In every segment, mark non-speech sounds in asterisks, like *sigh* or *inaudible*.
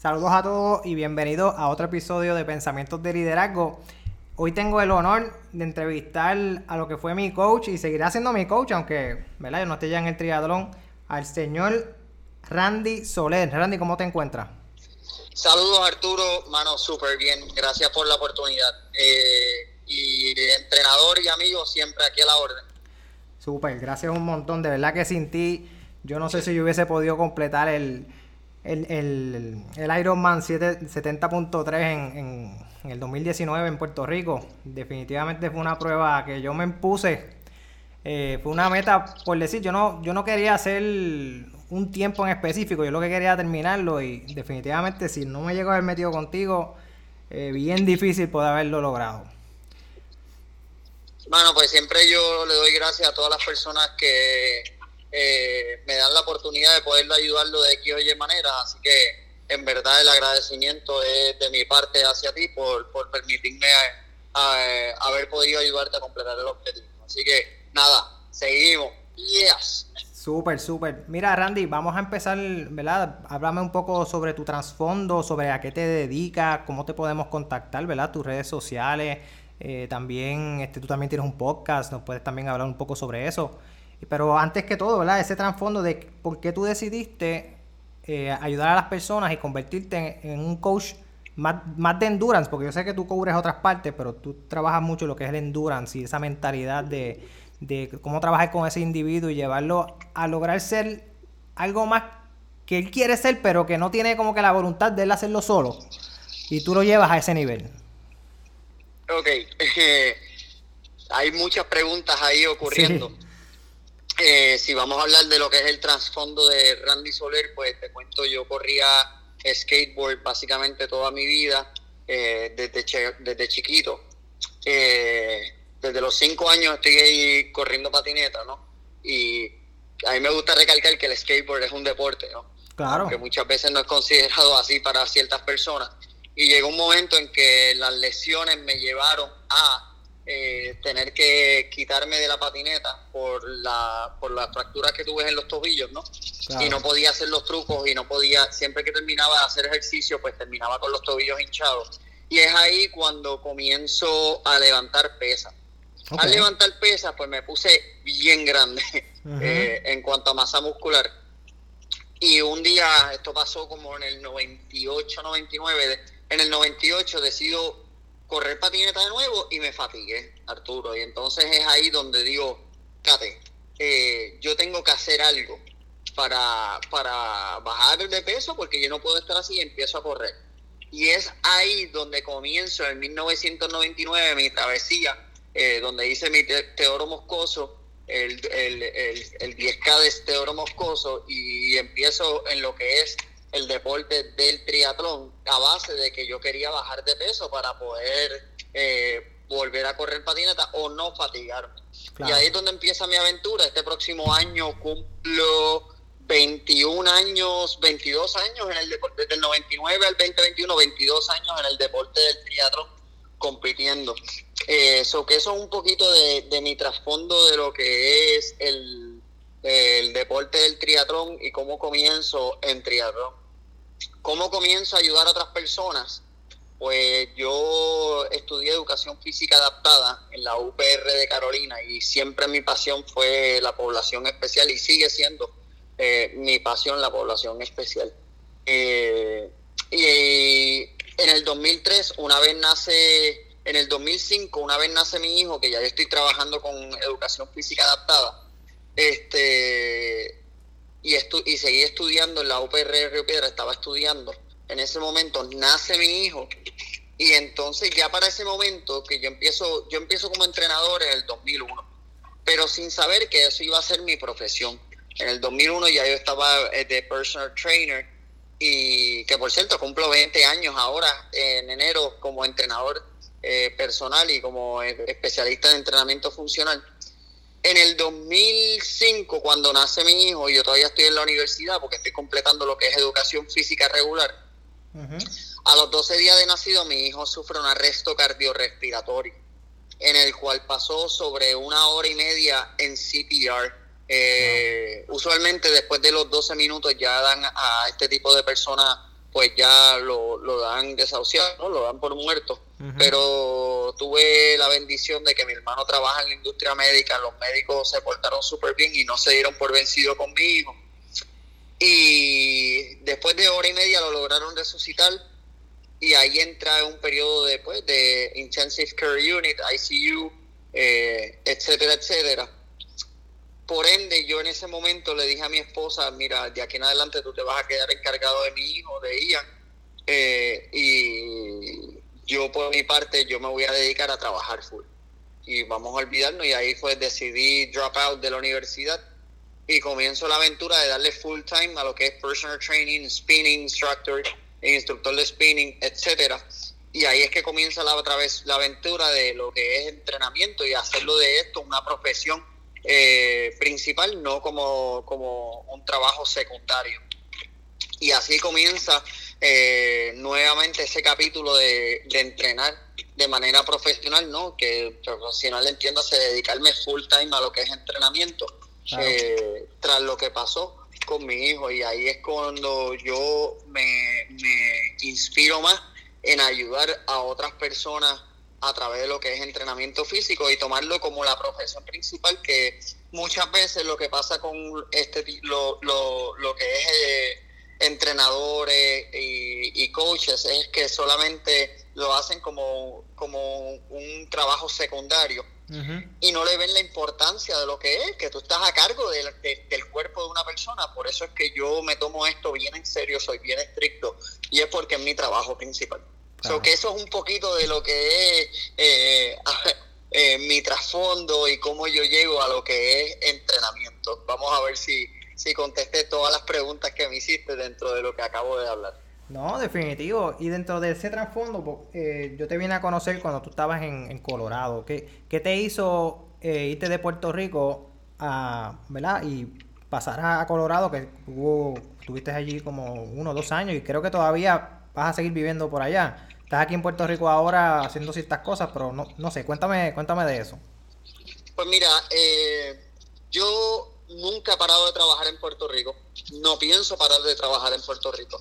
Saludos a todos y bienvenidos a otro episodio de Pensamientos de Liderazgo. Hoy tengo el honor de entrevistar a lo que fue mi coach y seguirá siendo mi coach, aunque ¿verdad? yo no esté ya en el triatlón, al señor Randy Soler. Randy, ¿cómo te encuentras? Saludos Arturo, mano, súper bien. Gracias por la oportunidad. Eh, y entrenador y amigo siempre aquí a la orden. Súper, gracias un montón. De verdad que sin ti, yo no sé si yo hubiese podido completar el el, el, el Ironman 70.3 en, en, el 2019 en Puerto Rico. Definitivamente fue una prueba que yo me impuse. Eh, fue una meta, por decir, yo no, yo no quería hacer un tiempo en específico, yo lo que quería terminarlo y definitivamente si no me llego a haber metido contigo, eh, bien difícil poder haberlo logrado. Bueno, pues siempre yo le doy gracias a todas las personas que eh, me dan la oportunidad de poderlo ayudarlo de X o Y manera. Así que en verdad el agradecimiento es de mi parte hacia ti por, por permitirme eh, haber podido ayudarte a completar el objetivo. Así que nada, seguimos. Yes. Súper, súper. Mira, Randy, vamos a empezar, ¿verdad? Háblame un poco sobre tu trasfondo, sobre a qué te dedicas, cómo te podemos contactar, ¿verdad? Tus redes sociales. Eh, también, este, tú también tienes un podcast, nos puedes también hablar un poco sobre eso. Pero antes que todo, ¿verdad? Ese trasfondo de por qué tú decidiste eh, ayudar a las personas y convertirte en, un coach más, más, de endurance, porque yo sé que tú cubres otras partes, pero tú trabajas mucho lo que es el endurance y esa mentalidad de, de cómo trabajar con ese individuo y llevarlo a lograr ser algo más que él quiere ser, pero que no tiene como que la voluntad de él hacerlo solo. Y tú lo llevas a ese nivel. Ok, hay muchas preguntas ahí ocurriendo. Eh, si vamos a hablar de lo que es el trasfondo de Randy Soler, pues te cuento, yo corría skateboard básicamente toda mi vida, eh, desde, desde chiquito. Eh, desde los cinco años estoy ahí corriendo patineta, ¿no? Y a mí me gusta recalcar que el skateboard es un deporte, ¿no? Claro. Que muchas veces no es considerado así para ciertas personas. Y llegó un momento en que las lesiones me llevaron a eh, tener que quitarme de la patineta por la por las fracturas que tuve en los tobillos, ¿no? Y no podía hacer los trucos y no podía, siempre que terminaba de hacer ejercicio, pues terminaba con los tobillos hinchados. Y es ahí cuando comienzo a levantar pesas. Al levantar pesas, pues me puse bien grande *laughs* eh, en cuanto a masa muscular. Y un día, esto pasó como en el 98, 99, en el 98 decido correr patineta de nuevo y me fatigué, Arturo. Y entonces es ahí donde digo, Cate, eh, yo tengo que hacer algo para, para bajar de peso porque yo no puedo estar así y empiezo a correr. Y es ahí donde comienzo en 1999 mi travesía, eh, donde hice mi Teoro Moscoso, el, el, el, el 10K de Teoro Moscoso y empiezo en lo que es el deporte del triatlón a base de que yo quería bajar de peso para poder eh, volver a correr patineta o no fatigarme. Y ahí es donde empieza mi aventura. Este próximo año cumplo 21 años, 22 años en el deporte, desde el 99 al 2021, 22 años en el deporte del triatlón compitiendo. Eso, que eso es un poquito de, de mi trasfondo de lo que es el, el deporte del triatlón y cómo comienzo en triatlón. ¿Cómo comienzo a ayudar a otras personas? Pues yo estudié educación física adaptada en la UPR de Carolina y siempre mi pasión fue la población especial y sigue siendo eh, mi pasión la población especial. Eh, y en el 2003, una vez nace, en el 2005, una vez nace mi hijo, que ya yo estoy trabajando con educación física adaptada, este, y, y seguí estudiando en la UPR de Río Piedra, estaba estudiando. En ese momento nace mi hijo y entonces ya para ese momento que yo empiezo, yo empiezo como entrenador en el 2001, pero sin saber que eso iba a ser mi profesión. En el 2001 ya yo estaba eh, de personal trainer y que por cierto cumplo 20 años ahora en enero como entrenador eh, personal y como eh, especialista en entrenamiento funcional. En el 2005, cuando nace mi hijo, yo todavía estoy en la universidad porque estoy completando lo que es educación física regular. A los 12 días de nacido, mi hijo sufre un arresto cardiorrespiratorio, en el cual pasó sobre una hora y media en CPR. Eh, usualmente después de los 12 minutos ya dan a este tipo de personas pues ya lo, lo dan desahuciado, lo dan por muerto. Pero tuve la bendición de que mi hermano trabaja en la industria médica, los médicos se portaron súper bien y no se dieron por vencido con mi hijo. Y después de hora y media lo lograron resucitar y ahí entra un periodo después de Intensive Care Unit, ICU, eh, etcétera, etcétera. Por ende, yo en ese momento le dije a mi esposa, mira, de aquí en adelante tú te vas a quedar encargado de mi hijo, de Ian, eh, y yo por mi parte, yo me voy a dedicar a trabajar full. Y vamos a olvidarnos, y ahí fue, decidí drop out de la universidad y comienzo la aventura de darle full time a lo que es personal training, spinning instructor, instructor de spinning, etcétera. Y ahí es que comienza la otra vez la aventura de lo que es entrenamiento y hacerlo de esto una profesión eh, principal, no como, como un trabajo secundario. Y así comienza eh, nuevamente ese capítulo de, entrenar de manera profesional, ¿no? Que profesional entiendo, se dedicarme full time a lo que es entrenamiento, eh, tras lo que pasó con mi hijo. Y ahí es cuando yo me, me inspiro más en ayudar a otras personas a través de lo que es entrenamiento físico y tomarlo como la profesión principal que muchas veces lo que pasa con este lo, lo, lo que es eh, entrenadores y, coaches es que solamente lo hacen como, como un trabajo secundario. Y no le ven la importancia de lo que es, que tú estás a cargo del, del cuerpo de una persona. Por eso es que yo me tomo esto bien en serio, soy bien estricto y es porque es mi trabajo principal que eso es un poquito de lo que es eh, *laughs* eh, mi trasfondo y cómo yo llego a lo que es entrenamiento. Vamos a ver si, si contesté todas las preguntas que me hiciste dentro de lo que acabo de hablar. No, definitivo. Y dentro de ese trasfondo, eh, yo te vine a conocer cuando tú estabas en, Colorado. ¿Qué, ¿Qué, te hizo irte de Puerto Rico a, ¿verdad? Y pasar a Colorado, que hubo, estuviste allí como uno o dos años y creo que todavía vas a seguir viviendo por allá. Estás aquí en Puerto Rico ahora haciendo ciertas cosas, pero no, no sé, cuéntame, cuéntame de eso. Pues mira, eh, yo nunca he parado de trabajar en Puerto Rico, no pienso parar de trabajar en Puerto Rico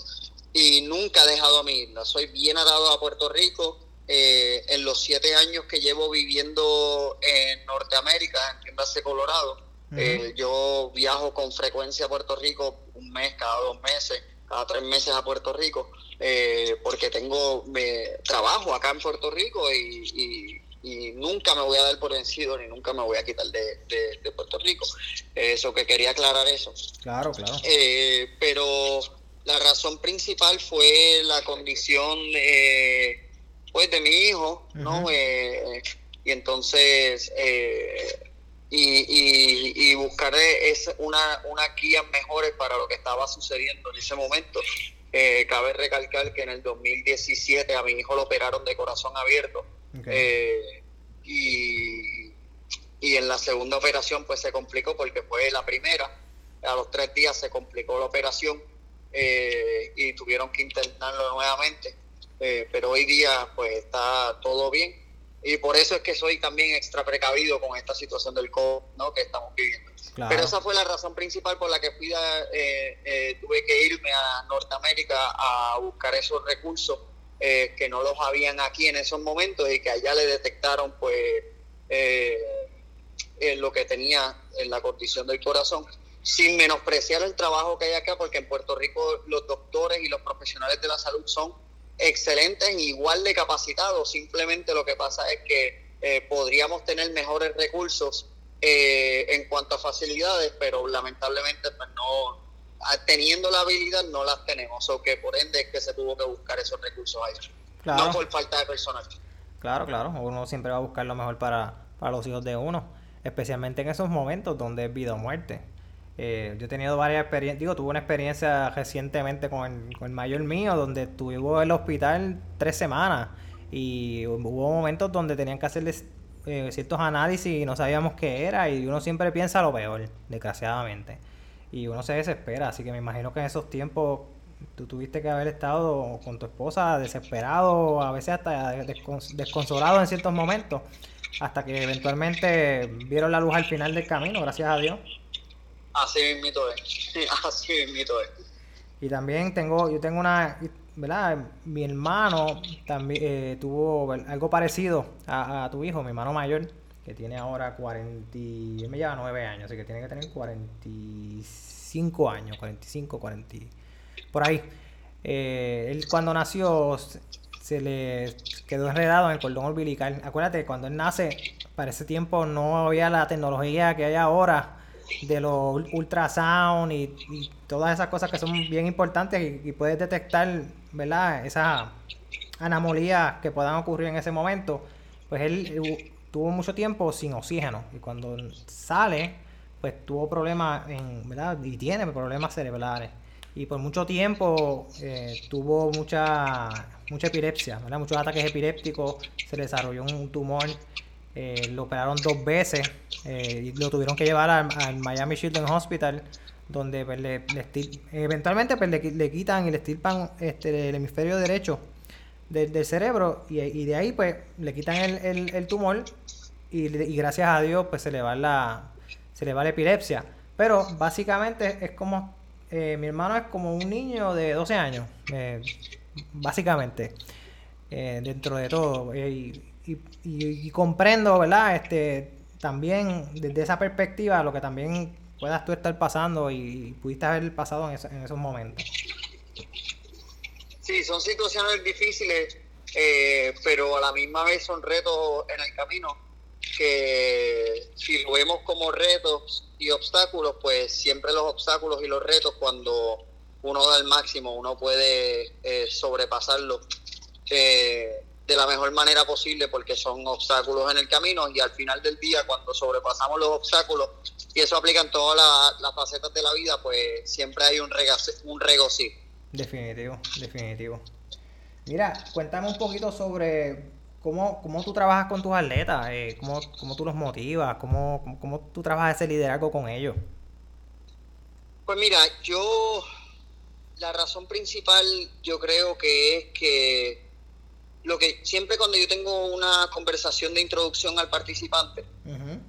y nunca he dejado a mi isla. Soy bien atado a Puerto Rico. Eh, en los siete años que llevo viviendo en Norteamérica, en Colorado, eh, yo viajo con frecuencia a Puerto Rico un mes, cada dos meses, cada tres meses a Puerto Rico. Eh, porque tengo me, trabajo acá en Puerto Rico y, nunca me voy a dar por vencido ni nunca me voy a quitar de, Puerto Rico. Eso que quería aclarar eso. Claro, claro. Eh, pero la razón principal fue la condición de, pues, de mi hijo, ¿no? Eh, y entonces y, y, buscar es una, una guía mejores para lo que estaba sucediendo en ese momento. Eh, cabe recalcar que en el 2017 a mi hijo lo operaron de corazón abierto. Eh, y, y en la segunda operación pues se complicó porque fue la primera. A los tres días se complicó la operación eh, y tuvieron que intentarlo nuevamente. pero hoy día pues está todo bien y por eso es que soy también extra precavido con esta situación del COVID ¿no? que estamos viviendo. Pero esa fue la razón principal por la que fui eh, eh, tuve que irme a Norteamérica a buscar esos recursos eh, que no los habían aquí en esos momentos y que allá le detectaron pues lo que tenía en la condición del corazón. Sin menospreciar el trabajo que hay acá porque en Puerto Rico los doctores y los profesionales de la salud son excelentes, igual de capacitados, simplemente lo que pasa es que podríamos tener mejores recursos eh, en cuanto a facilidades, pero lamentablemente pues no, ah, teniendo la habilidad no las tenemos, o que por ende es que se tuvo que buscar esos recursos ahí, no por falta de personal. Claro, claro, uno siempre va a buscar lo mejor para, para los hijos de uno, especialmente en esos momentos donde es vida o muerte. Eh, yo he tenido varias experiencias, digo, tuve una experiencia recientemente con el, con el mayor mío, donde estuvo en el hospital tres semanas y hubo momentos donde tenían que hacerles eh, ciertos análisis y no sabíamos qué era y uno siempre piensa lo peor, desgraciadamente. Y uno se desespera, así que me imagino que en esos tiempos tú tuviste que haber estado con tu esposa desesperado, a veces hasta desconsolado en ciertos momentos, hasta que eventualmente vieron la luz al final del camino, gracias a Dios. Así mismito es, *laughs* así mismito es. Y también tengo, yo tengo una, ¿verdad? Mi hermano también eh, tuvo algo parecido a, tu hijo, mi hermano mayor, que tiene ahora 40, él me lleva 9 años, así que tiene que tener 45 años, 45, 40, por ahí. Eh, él cuando nació se le quedó enredado en el cordón umbilical. Acuérdate, cuando él nace, para ese tiempo no había la tecnología que hay ahora de los ultrasound y, todas esas cosas que son bien importantes y, puedes detectar, ¿verdad? Esas anomalías que puedan ocurrir en ese momento. Pues él tuvo mucho tiempo sin oxígeno y cuando sale, pues tuvo problemas en, ¿verdad? Y tiene problemas cerebrales y por mucho tiempo eh, tuvo mucha mucha epilepsia, ¿verdad? muchos ataques epilépticos, se desarrolló un tumor, eh, lo operaron dos veces eh, y lo tuvieron que llevar al, Miami Children's Hospital, donde pues, le, eventualmente pues, le, quitan y le estirpan este, el hemisferio derecho del, cerebro y, de ahí pues le quitan el, el, tumor y, y, gracias a Dios pues se le va la se le va la epilepsia. Pero básicamente es como eh, mi hermano es como un niño de 12 años, eh, básicamente, eh, dentro de todo. Y, comprendo, ¿verdad? Este, también desde esa perspectiva, lo que también puedas tú estar pasando y pudiste haber pasado en, en esos momentos. Sí, son situaciones difíciles, pero a la misma vez son retos en el camino que si lo vemos como retos y obstáculos, pues siempre los obstáculos y los retos cuando uno da el máximo, uno puede eh, sobrepasarlo eh, de la mejor manera posible porque son obstáculos en el camino y al final del día cuando sobrepasamos los obstáculos y eso aplica en todas las facetas de la vida, pues siempre hay un, un regocijo. Definitivo, definitivo. Mira, cuéntame un poquito sobre ¿Cómo, ¿Cómo tú trabajas con tus atletas? Eh, ¿cómo, ¿Cómo tú los motivas? ¿Cómo, ¿Cómo tú trabajas ese liderazgo con ellos? Pues mira, yo, la razón principal yo creo que es que lo que siempre cuando yo tengo una conversación de introducción al participante,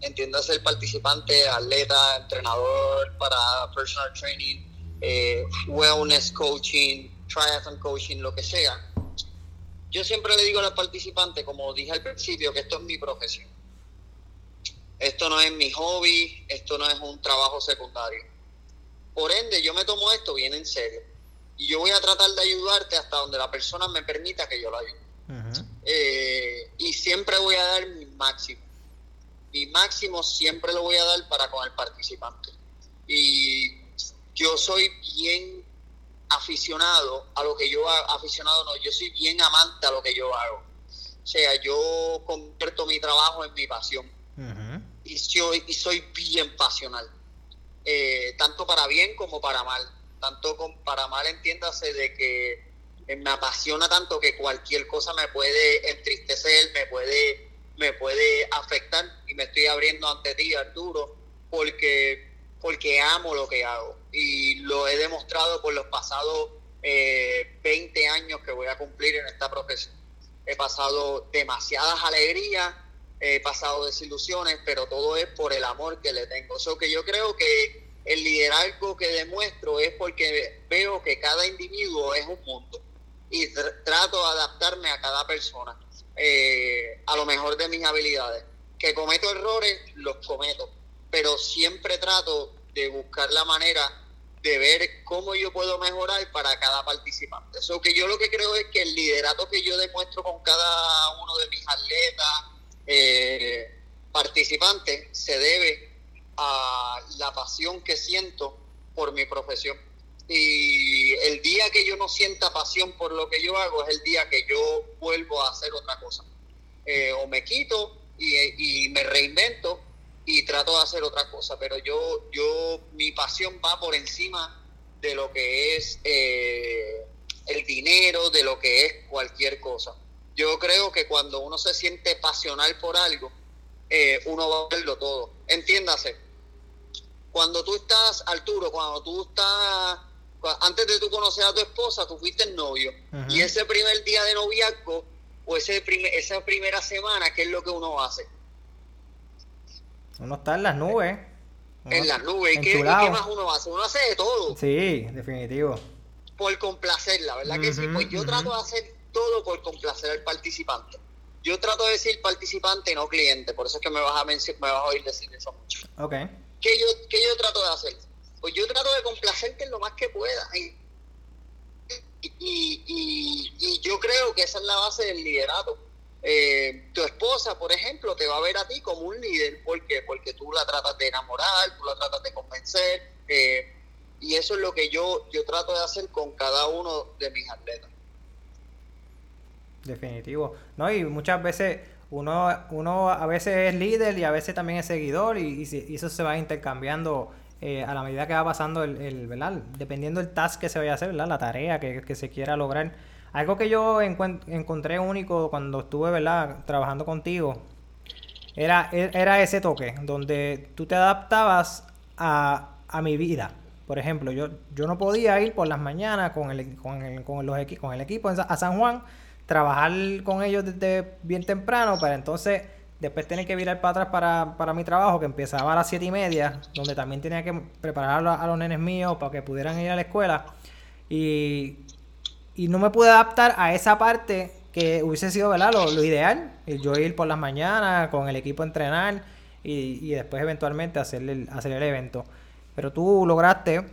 entiendas el participante, atleta, entrenador para personal training, eh, wellness coaching, triathlon coaching, lo que sea, yo siempre le digo a los participantes, como dije al principio, que esto es mi profesión. Esto no es mi hobby, esto no es un trabajo secundario. Por ende, yo me tomo esto bien en serio. Y yo voy a tratar de ayudarte hasta donde la persona me permita que yo lo ayude. Eh, y siempre voy a dar mi máximo. Mi máximo siempre lo voy a dar para con el participante. Y yo soy bien aficionado a lo que yo hago, aficionado no, yo soy bien amante a lo que yo hago. O sea, yo convierto mi trabajo en mi pasión. y, soy, y soy bien pasional. Eh, tanto para bien como para mal. Tanto con, para mal entiéndase de que me apasiona tanto que cualquier cosa me puede entristecer, me puede, me puede afectar y me estoy abriendo ante ti, Arturo, porque porque amo lo que hago y lo he demostrado por los pasados 20 eh, años que voy a cumplir en esta profesión. He pasado demasiadas alegrías, he pasado desilusiones, pero todo es por el amor que le tengo. Que yo creo que el liderazgo que demuestro es porque veo que cada individuo es un mundo y trato de adaptarme a cada persona eh, a lo mejor de mis habilidades. Que cometo errores, los cometo pero siempre trato de buscar la manera de ver cómo yo puedo mejorar para cada participante. Eso que yo lo que creo es que el liderato que yo demuestro con cada uno de mis atletas, eh, participantes, se debe a la pasión que siento por mi profesión. Y el día que yo no sienta pasión por lo que yo hago es el día que yo vuelvo a hacer otra cosa. Eh, o me quito y, me reinvento y trato de hacer otra cosa, pero yo, yo, mi pasión va por encima de lo que es eh, el dinero, de lo que es cualquier cosa. Yo creo que cuando uno se siente pasional por algo, eh, uno va a verlo todo. Entiéndase, cuando tú estás, Arturo, cuando tú estás, antes de tú conocer a tu esposa, tú fuiste el novio, y ese primer día de noviazgo, o ese primer, esa primera semana, ¿qué es lo que uno hace? Uno está en las nubes. en las nubes. ¿Y qué, más uno hace? Uno hace de todo. Sí, definitivo. por complacerla, ¿verdad que sí? Pues yo trato de hacer todo por complacer al participante. Yo trato de decir participante, no cliente, por eso es que me vas a, me vas a oír decir eso mucho. Okay. ¿Qué yo, ¿Qué yo trato de hacer? Pues yo trato de complacerte lo más que pueda. Y, y, y, yo creo que esa es la base del liderato. Eh, tu esposa, por ejemplo, te va a ver a ti como un líder. ¿Por qué? Porque tú la tratas de enamorar, tú la tratas de convencer. Eh, y eso es lo que yo, yo trato de hacer con cada uno de mis atletas. Definitivo. No, y muchas veces uno, uno a veces es líder y a veces también es seguidor y, y, eso se va intercambiando eh, a la medida que va pasando el. Dependiendo del task que se vaya a hacer, ¿verdad? La tarea que, se quiera lograr. Algo que yo encontré único cuando estuve. Trabajando contigo, era, era ese toque, donde tú te adaptabas a, mi vida. Por ejemplo, yo, no podía ir por las mañanas con el, los, con el equipo a San Juan trabajar con ellos desde bien temprano para entonces después tener que virar para atrás para, para mi trabajo que empezaba a las siete y media, donde también tenía que preparar a, los nenes míos para que pudieran ir a la escuela. Y, y no me pude adaptar a esa parte que hubiese sido ¿verdad? Lo, lo ideal, yo ir por las mañanas con el equipo a entrenar y, y después eventualmente hacer el, hacer el evento. Pero tú lograste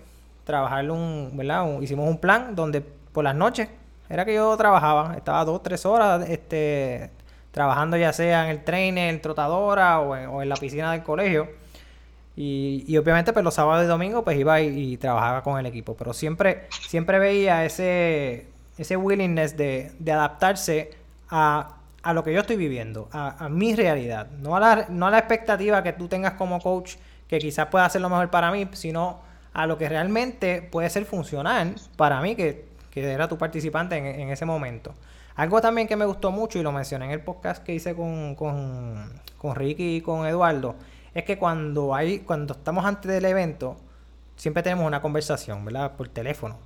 trabajar un, ¿verdad? hicimos un plan donde por las noches era que yo trabajaba, estaba dos, tres horas este, trabajando ya sea en el trainer, trotadora o en, la piscina del colegio. Y, y, obviamente pues los sábados y domingos pues iba y, trabajaba con el equipo. Pero siempre, siempre veía ese, ese willingness de, de adaptarse a, a, lo que yo estoy viviendo, a, mi realidad. No a, la, no a la expectativa que tú tengas como coach, que quizás pueda ser lo mejor para mí, sino a lo que realmente puede ser funcional para mí, que que era tu participante en, ese momento. Algo también que me gustó mucho y lo mencioné en el podcast que hice con, con, con Ricky y con Eduardo, es que cuando hay, cuando estamos antes del evento, siempre tenemos una conversación, ¿verdad? Por teléfono.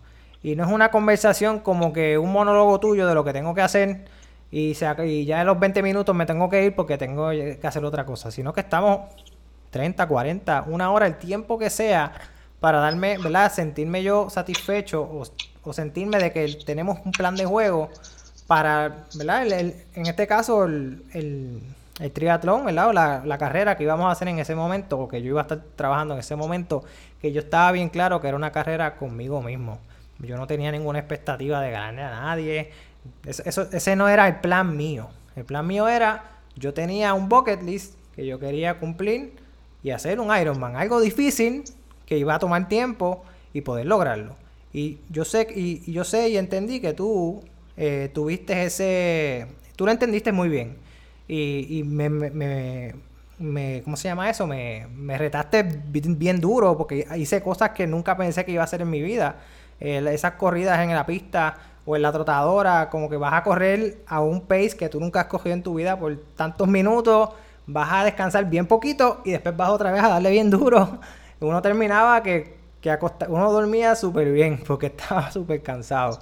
Y no es una conversación como que un monólogo tuyo de lo que tengo que hacer y, y ya en los 20 minutos me tengo que ir porque tengo que hacer otra cosa, sino que estamos 30, 40, una hora, el tiempo que sea para darme, ¿verdad? Sentirme yo satisfecho o sentirme de que tenemos un plan de juego para, ¿verdad? en este caso, el, triatlón, ¿verdad? O la, carrera que íbamos a hacer en ese momento, o que yo iba a estar trabajando en ese momento, que yo estaba bien claro que era una carrera conmigo mismo. Yo no tenía ninguna expectativa de ganarle a nadie. Eso, ese no era el plan mío. El plan mío era, yo tenía un bucket list que yo quería cumplir y hacer un Ironman. Algo difícil que iba a tomar tiempo y poder lograrlo. Y yo sé, y, yo sé y entendí que tú eh, tuviste ese, tú lo entendiste muy bien. Y, me, me, me, ¿cómo se llama eso? Me, me retaste bien, duro porque hice cosas que nunca pensé que iba a hacer en mi vida. Esas corridas en la pista o en la trotadora, como que vas a correr a un pace que tú nunca has cogido en tu vida por tantos minutos, vas a descansar bien poquito y después vas otra vez a darle bien duro. *laughs* Uno terminaba que que uno dormía súper bien *laughs* porque estaba súper cansado.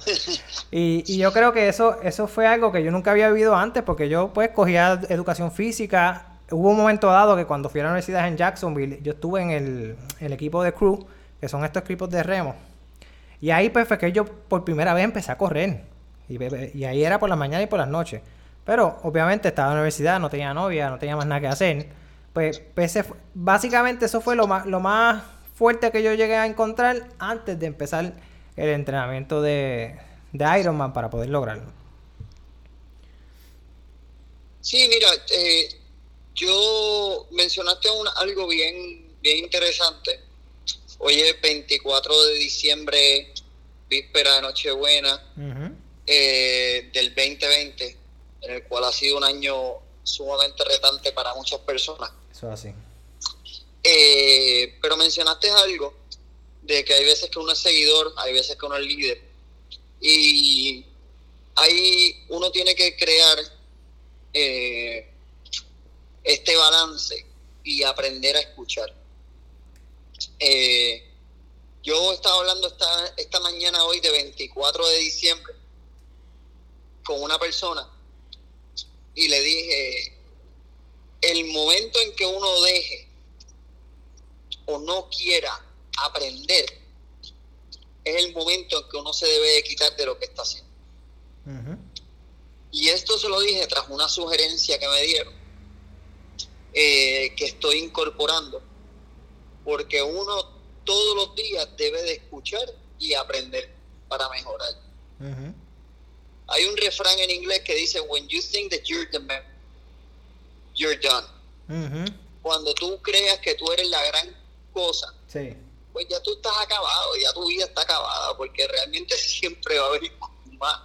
Y, y, yo creo que eso, eso fue algo que yo nunca había vivido antes porque yo pues cogía educación física. Hubo un momento dado que cuando fui a la universidad en Jacksonville, yo estuve en el, el equipo de crew, que son estos equipos de remo. Y ahí pues fue que yo por primera vez empecé a correr. Y, y ahí era por la mañana y por las noches. Pero obviamente estaba en la universidad, no tenía novia, no tenía más nada que hacer. Pues, pues básicamente eso fue lo más, lo más fuerte que yo llegué a encontrar antes de empezar el entrenamiento de, de Ironman para poder lograrlo. Sí, mira, eh, yo mencionaste algo bien, bien interesante. Hoy es 24 de diciembre, víspera de Nochebuena eh, del 2020, en el cual ha sido un año sumamente retante para muchas personas. Eso así. Eh, pero mencionaste algo de que hay veces que uno es seguidor, hay veces que uno es líder. Y ahí uno tiene que crear eh, este balance y aprender a escuchar. Eh, yo estaba hablando esta, esta mañana hoy de 24 de diciembre con una persona y le dije, el momento en que uno deje o no quiera aprender, es el momento en que uno se debe de quitar de lo que está haciendo. Y esto se lo dije tras una sugerencia que me dieron, eh, que estoy incorporando, porque uno todos los días debe de escuchar y aprender para mejorar. Hay un refrán en inglés que dice, when you think that you're the man, you're done. Cuando tú creas que tú eres la gran cosa, pues ya tú estás acabado, ya tu vida está acabada, porque realmente *laughs* siempre va a haber más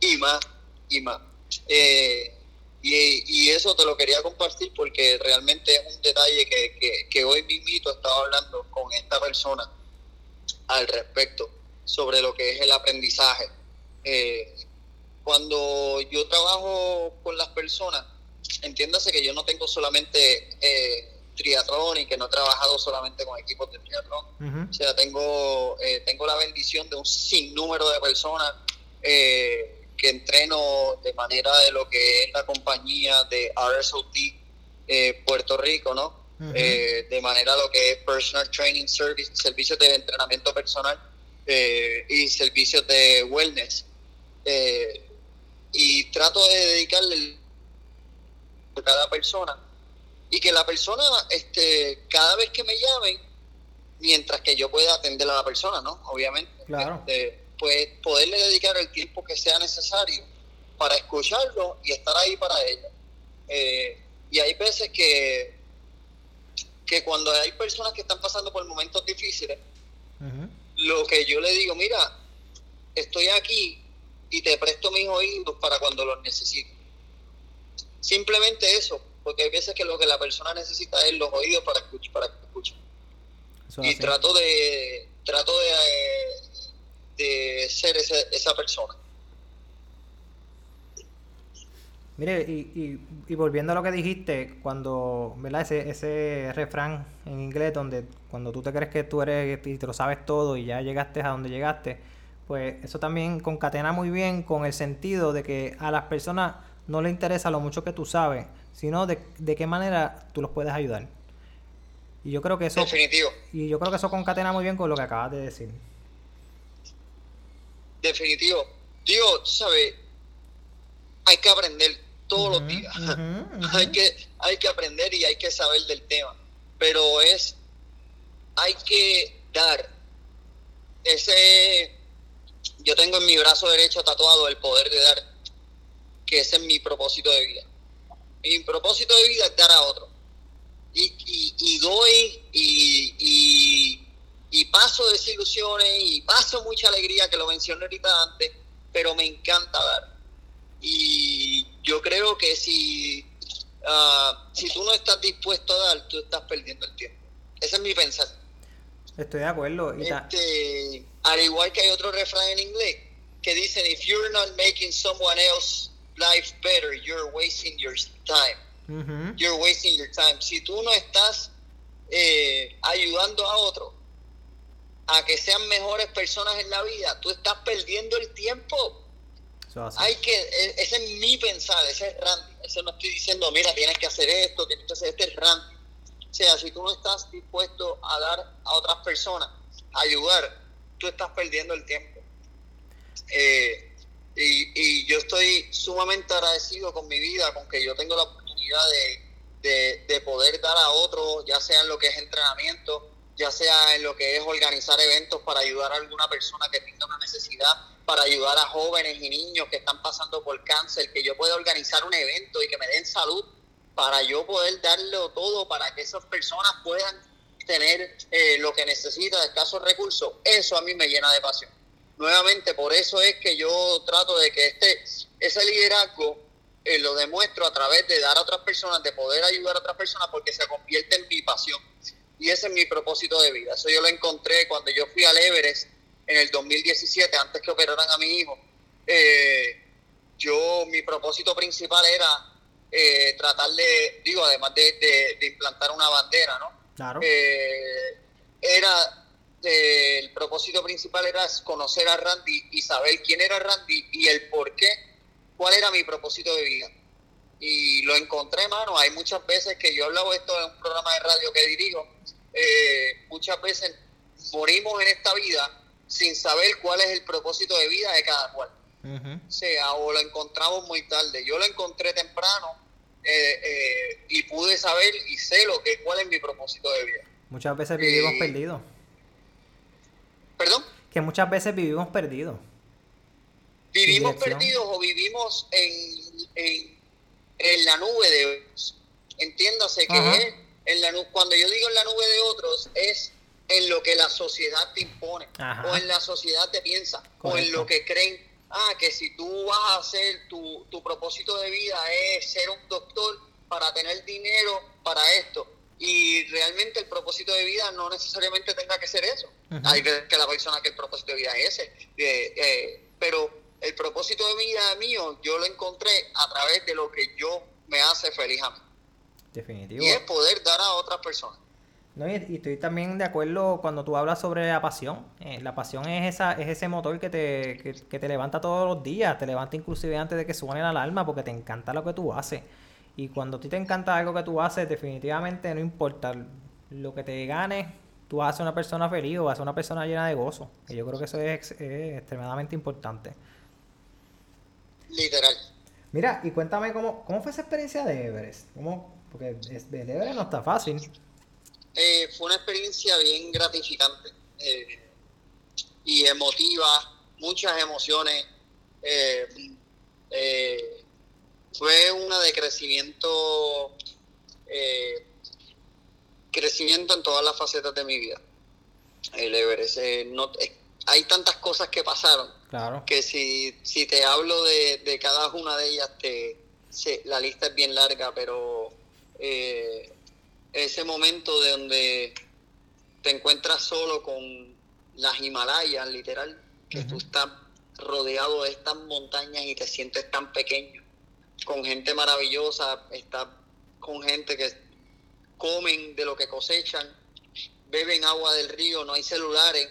y más y más. Eh, y, eso te lo quería compartir porque realmente es un detalle que, que, hoy mismito estaba hablando con esta persona al respecto sobre lo que es el aprendizaje. Eh, cuando yo trabajo con las personas, entiéndase que yo no tengo solamente eh, triatlón y que no he trabajado solamente con equipos de triatlón. O sea, tengo, eh, tengo la bendición de un sinnúmero de personas eh, que entreno de manera de lo que es la compañía de RSOT eh, Puerto Rico, ¿no? de manera lo que es Personal Training Service, servicios de entrenamiento personal y servicios de wellness. y trato de dedicarle a cada persona y que la persona, este, cada vez que me llamen, mientras que yo pueda atender a la persona, ¿no? Obviamente. Claro. Este, pues poderle dedicar el tiempo que sea necesario para escucharlo y estar ahí para ella. Eh, y hay veces que, que cuando hay personas que están pasando por momentos difíciles, lo que yo le digo, mira, estoy aquí y te presto mis oídos para cuando los necesite. Simplemente eso, porque hay veces que lo que la persona necesita es los oídos para escuchar, para que escuche. y trato de trato de, de ser esa persona. Mire, y, y, volviendo a lo que dijiste, cuando, ¿verdad? Ese, ese refrán en inglés donde cuando tú te crees que tú eres y te lo sabes todo y ya llegaste a donde llegaste, pues eso también concatena muy bien con el sentido de que a las personas no le interesa lo mucho que tú sabes, sino de, de qué manera tú los puedes ayudar. Y yo creo que eso. Definitivo. Y yo creo que eso concatena muy bien con lo que acabas de decir. Definitivo. Digo, ¿sabes? Hay que aprender todos los días. *laughs* hay, que, hay que aprender y hay que saber del tema. Pero es. Hay que dar. Ese. Yo tengo en mi brazo derecho tatuado el poder de dar. Que ese es mi propósito de vida mi propósito de vida es dar a otro. Y, y, doy y, y, paso desilusiones y paso mucha alegría, que lo mencioné ahorita antes, pero me encanta dar. Y yo creo que si, ah, si tú no estás dispuesto a dar, tú estás perdiendo el tiempo. Ese es mi pensar. Estoy de acuerdo. Este, al igual que hay otro refrán en inglés que dicen, if you're not making someone else life better, you're wasting your time. You're wasting your time. Si tú no estás eh, ayudando a otro a que sean mejores personas en la vida, tú estás perdiendo el tiempo. Hay que, e, ese es mi pensar, ese es Randy. Ese no estoy diciendo, mira, tienes que hacer esto, tienes que hacer este es Randy. O sea, si tú no estás dispuesto a dar a otras personas, a ayudar, tú estás perdiendo el tiempo. Eh, y, y yo estoy sumamente agradecido con mi vida, con que yo tengo la oportunidad de, de, poder dar a otros, ya sea en lo que es entrenamiento, ya sea en lo que es organizar eventos para ayudar a alguna persona que tenga una necesidad, para ayudar a jóvenes y niños que están pasando por cáncer, que yo pueda organizar un evento y que me den salud para yo poder darle todo para que esas personas puedan tener eh, lo que necesita de escasos recursos. Eso a mí me llena de pasión nuevamente por eso es que yo trato de que este ese liderazgo eh, lo demuestro a través de dar a otras personas, de poder ayudar a otras personas porque se convierte en mi pasión. Y ese es mi propósito de vida. Eso yo lo encontré cuando yo fui al Everest en el 2017, antes que operaran a mi hijo. Eh, yo, mi propósito principal era eh, tratar de, digo, además de, de, implantar una bandera, ¿no? Claro. era el propósito principal era conocer a Randy y saber quién era Randy y el por qué, cuál era mi propósito de vida. Y lo encontré, mano. Hay muchas veces que yo he hablado esto en un programa de radio que dirijo. Eh, muchas veces morimos en esta vida sin saber cuál es el propósito de vida de cada cual. O sea, o lo encontramos muy tarde. Yo lo encontré temprano eh, eh, y pude saber y sé lo que cuál es mi propósito de vida. Muchas veces vivimos perdidos. ¿Perdón? Que muchas veces vivimos perdidos. Vivimos perdidos o vivimos en, en, la nube de otros. Entiéndase que en la, cuando yo digo en la nube de otros es en lo que la sociedad te impone, o en la sociedad te piensa, o en lo que creen, ah, que si tú vas a hacer, tu, tu propósito de vida es ser un doctor para tener dinero para esto. Y realmente el propósito de vida no necesariamente tenga que ser eso. Hay veces que la persona que el propósito de vida es ese. Eh, eh, pero el propósito de vida mío yo lo encontré a través de lo que yo me hace feliz a mí. Definitivo. Y es poder dar a otras personas. No, y, estoy también de acuerdo cuando tú hablas sobre la pasión. Eh, la pasión es esa es ese motor que te, que, te levanta todos los días, te levanta inclusive antes de que suene la alarma porque te encanta lo que tú haces. Y cuando a ti te encanta algo que tú haces, definitivamente no importa lo que te ganes, tú vas a ser una persona feliz o vas a ser una persona llena de gozo. Y yo creo que eso es, extremadamente importante. Literal. Mira, y cuéntame cómo, cómo fue esa experiencia de Everest. ¿Cómo, porque el Everest no está fácil. Eh, fue una experiencia bien gratificante eh, y emotiva, muchas emociones. Eh, fue una de crecimiento, crecimiento en todas las facetas de mi vida. El Everest. No, hay tantas cosas que pasaron que si, si te hablo de, cada una de ellas, te, la lista es bien larga, pero eh, ese momento de donde te encuentras solo con las Himalayas, literal, que tú estás rodeado de estas montañas y te sientes tan pequeño, con gente maravillosa, estás con gente que comen de lo que cosechan, beben agua del río, no hay celulares,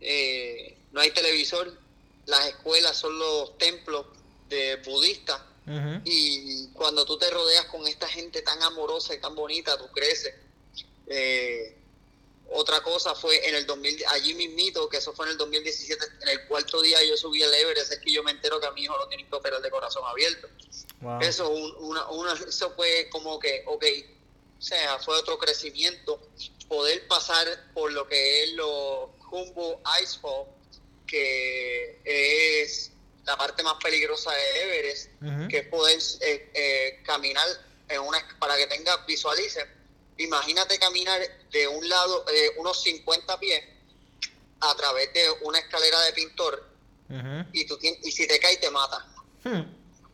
eh, no hay televisor, las escuelas son los templos de budistas y cuando tú te rodeas con esta gente tan amorosa y tan bonita, tú creces. Eh, otra cosa fue en el 2000, allí mismito, que eso fue en el 2017, en el cuarto día yo subí el Everest, es que yo me entero que a mi hijo lo tienen que operar de corazón abierto. Eso, una, una, eso fue como que, ok, o sea, fue otro crecimiento, poder pasar por lo que es los Humboldt Icefall, que es la parte más peligrosa de Everest, que es poder eh, eh, caminar en una, para que tenga, visualicen, imagínate caminar de un lado, eh, unos 50 pies, a través de una escalera de pintor, y, tú y si te caes te mata. Hmm.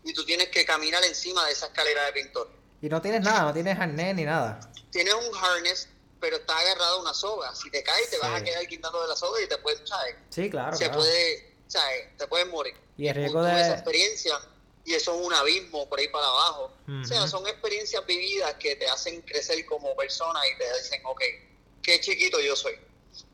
Y tú tienes que caminar encima de esa escalera de pintor. Y no tienes nada, no tienes harness ni nada. Tienes un harness, pero está agarrado a una soga. Si te caes, te vas a quedar quitando de la soga y te puedes, ¿sabes? Sí, claro. Se puede, ¿sabes? Te puedes morir. Y el riesgo de... esa experiencia y eso es un abismo por ahí para abajo. O sea, son experiencias vividas que te hacen crecer como persona y te dicen, ok, qué chiquito yo soy.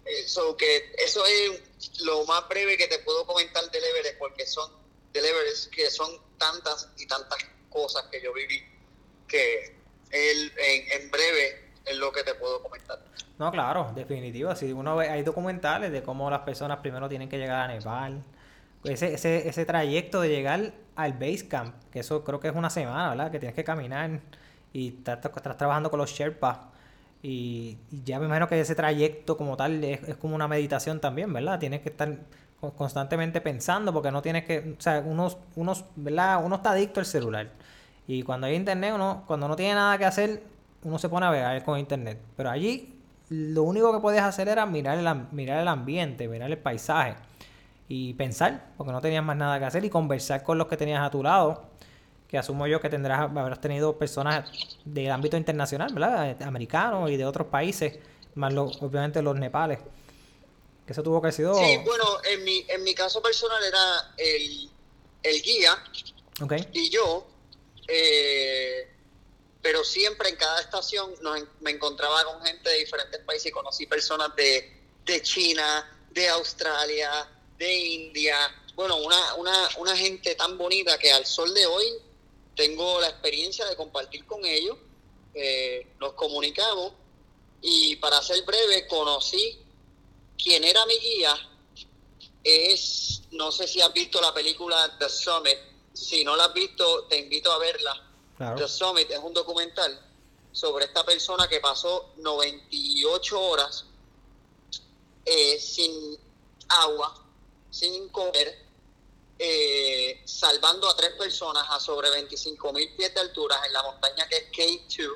Eso, que, eso es lo más breve que te puedo comentar del Everest, porque son del Everest, que son tantas y tantas cosas que yo viví, que él, en, breve es lo que te puedo comentar. No, claro, definitivo. Si uno ve, hay documentales de cómo las personas primero tienen que llegar a Nepal, ese, ese, ese trayecto de llegar al base camp, que eso creo que es una semana, ¿verdad? Que tienes que caminar y estás, trabajando con los Sherpas. Y, ya me imagino que ese trayecto como tal es, como una meditación también, ¿verdad? Tienes que estar constantemente pensando porque no tienes que, o sea, uno, unos, ¿verdad? uno está adicto al celular. Y cuando hay internet, uno, cuando no tiene nada que hacer, uno se pone a ver con internet. Pero allí lo único que puedes hacer era mirar el, mirar el ambiente, mirar el paisaje y pensar, porque no tenías más nada que hacer, y conversar con los que tenías a tu lado, que asumo yo que tendrás, habrás tenido personas del ámbito internacional, ¿verdad? Americanos y de otros países, más obviamente los nepales. Que eso tuvo que ser... Sí, bueno, en mi, en mi caso personal era el, el guía y yo, eh, pero siempre en cada estación me encontraba con gente de diferentes países y conocí personas de, de China, de Australia, de India, bueno, una, una, una gente tan bonita que al sol de hoy tengo la experiencia de compartir con ellos, eh, nos comunicamos y para ser breve conocí quién era mi guía es, no sé si has visto la película The Summit. Si no la has visto, te invito a verla. The Summit es un documental sobre esta persona que pasó 98 horas eh, sin agua, sin comer, eh, salvando a tres personas a sobre 25 mil pies de altura en la montaña que es K2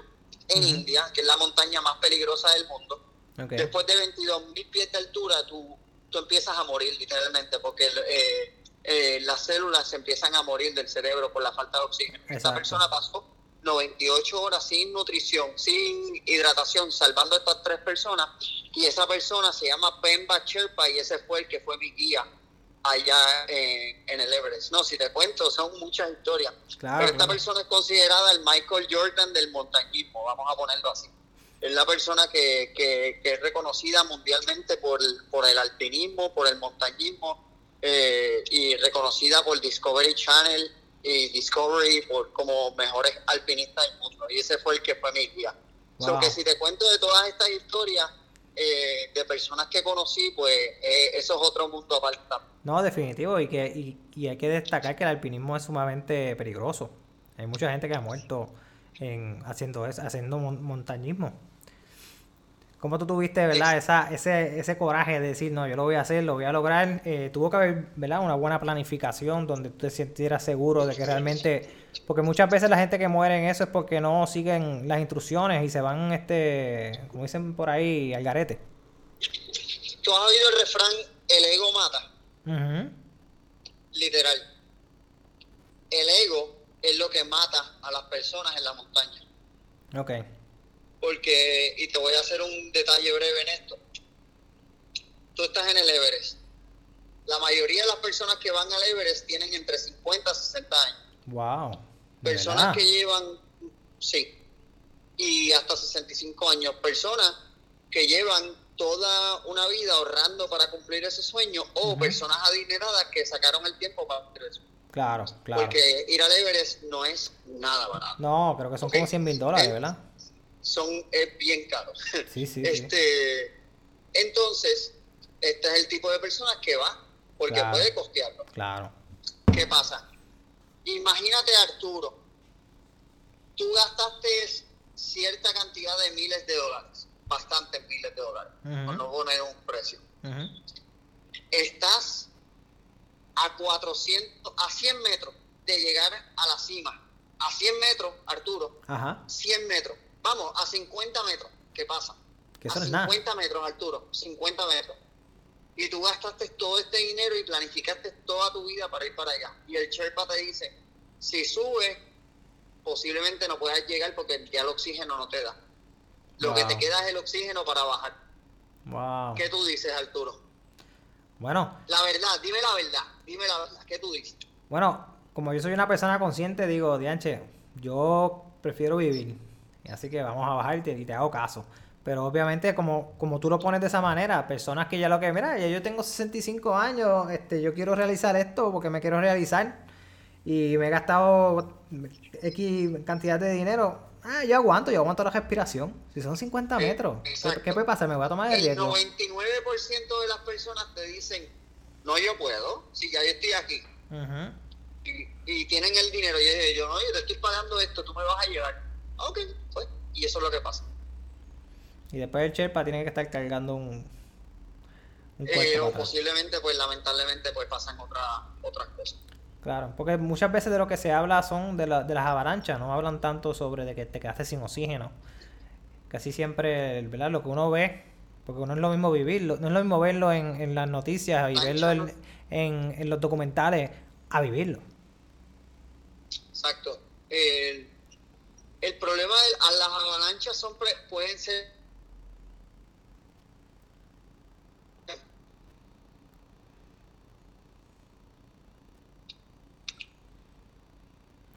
en India, que es la montaña más peligrosa del mundo. Después de 22 mil pies de altura, tú, tú empiezas a morir literalmente, porque eh, eh, las células se empiezan a morir del cerebro por la falta de oxígeno. Esta persona pasó 98 horas sin nutrición, sin hidratación, salvando a estas tres personas. Y esa persona se llama Pemba Sherpa y ese fue el que fue mi guía allá en, el Everest. No, si te cuento, son muchas historias. Pero esta persona es considerada el Michael Jordan del montañismo, vamos a ponerlo así. Es la persona que, que, es reconocida mundialmente por, por el alpinismo, por el montañismo eh, y reconocida por Discovery Channel y Discovery por como mejores alpinistas del mundo. Y ese fue el que fue mi guía. Wow. que si te cuento de todas estas historias, eh, de personas que conocí, pues eh, eso es otro mundo aparte. No, definitivo, y que y, hay que destacar que el alpinismo es sumamente peligroso. Hay mucha gente que ha muerto en haciendo haciendo montañismo. ¿Cómo tú tuviste, verdad, esa, ese, ese coraje de decir, no, yo lo voy a hacer, lo voy a lograr? Eh, tuvo que haber, ¿verdad? Una buena planificación donde tú te sintieras seguro de que realmente... Porque muchas veces la gente que muere en eso es porque no siguen las instrucciones y se van, este, como dicen por ahí, al garete. ¿Tú has oído el refrán, el ego mata? Literal. El ego es lo que mata a las personas en la montaña. Ok porque, y te voy a hacer un detalle breve en esto, tú estás en el Everest. La mayoría de las personas que van al Everest tienen entre 50 y 60 años. Wow. Personas que llevan, sí, y hasta 65 años. Personas que llevan toda una vida ahorrando para cumplir ese sueño o personas adineradas que sacaron el tiempo para hacer eso. Claro, claro. Porque ir al Everest no es nada barato. No, creo que son como 100 mil dólares, ¿verdad? Son es bien caro. *laughs* este, Entonces, este es el tipo de personas que va porque puede costearlo. Claro. ¿Qué pasa? Imagínate, Arturo, tú gastaste cierta cantidad de miles de dólares, bastantes miles de dólares, por no poner un precio. Estás a 400, a 100 metros de llegar a la cima. A 100 metros, Arturo. Ajá. 100 metros Vamos, a 50 metros. ¿Qué pasa? Que a 50 metros, Arturo. 50 metros. Y tú gastaste todo este dinero y planificaste toda tu vida para ir para allá. Y el Sherpa te dice, si subes, posiblemente no puedas llegar porque ya el oxígeno no te da. Lo que te queda es el oxígeno para bajar. Wow. ¿Qué tú dices, Arturo? Bueno. La verdad, dime la verdad, dime la verdad. ¿Qué tú dices? Bueno, como yo soy una persona consciente, digo, Dianche, yo prefiero vivir. Así que vamos a bajar y te, hago caso. Pero obviamente, como, como tú lo pones de esa manera, personas que ya lo que, mira, ya yo tengo 65 años, este, yo quiero realizar esto porque me quiero realizar y me he gastado X cantidad de dinero. Ah, yo aguanto, yo aguanto la respiración. Si son 50 metros, ¿qué, puede pasar? Me voy a tomar el riesgo. El 99% de las personas te dicen, no, yo puedo, si ya yo estoy aquí. y, tienen el dinero. Y yo, no, yo te estoy pagando esto, tú me vas a llevar ok, pues, y eso es lo que pasa. Y después el Sherpa tiene que estar cargando un, un eh, o posiblemente, pues lamentablemente, pues pasan otra, otras cosas. Claro, porque muchas veces de lo que se habla son de, la, de las avalanchas, no hablan tanto sobre de que te quedaste sin oxígeno. Casi siempre, ¿verdad? Lo que uno ve, porque no es lo mismo vivirlo, no es lo mismo verlo en, en las noticias y verlo en, en, en, los documentales a vivirlo. Exacto. Eh, el problema de las avalanchas son pueden ser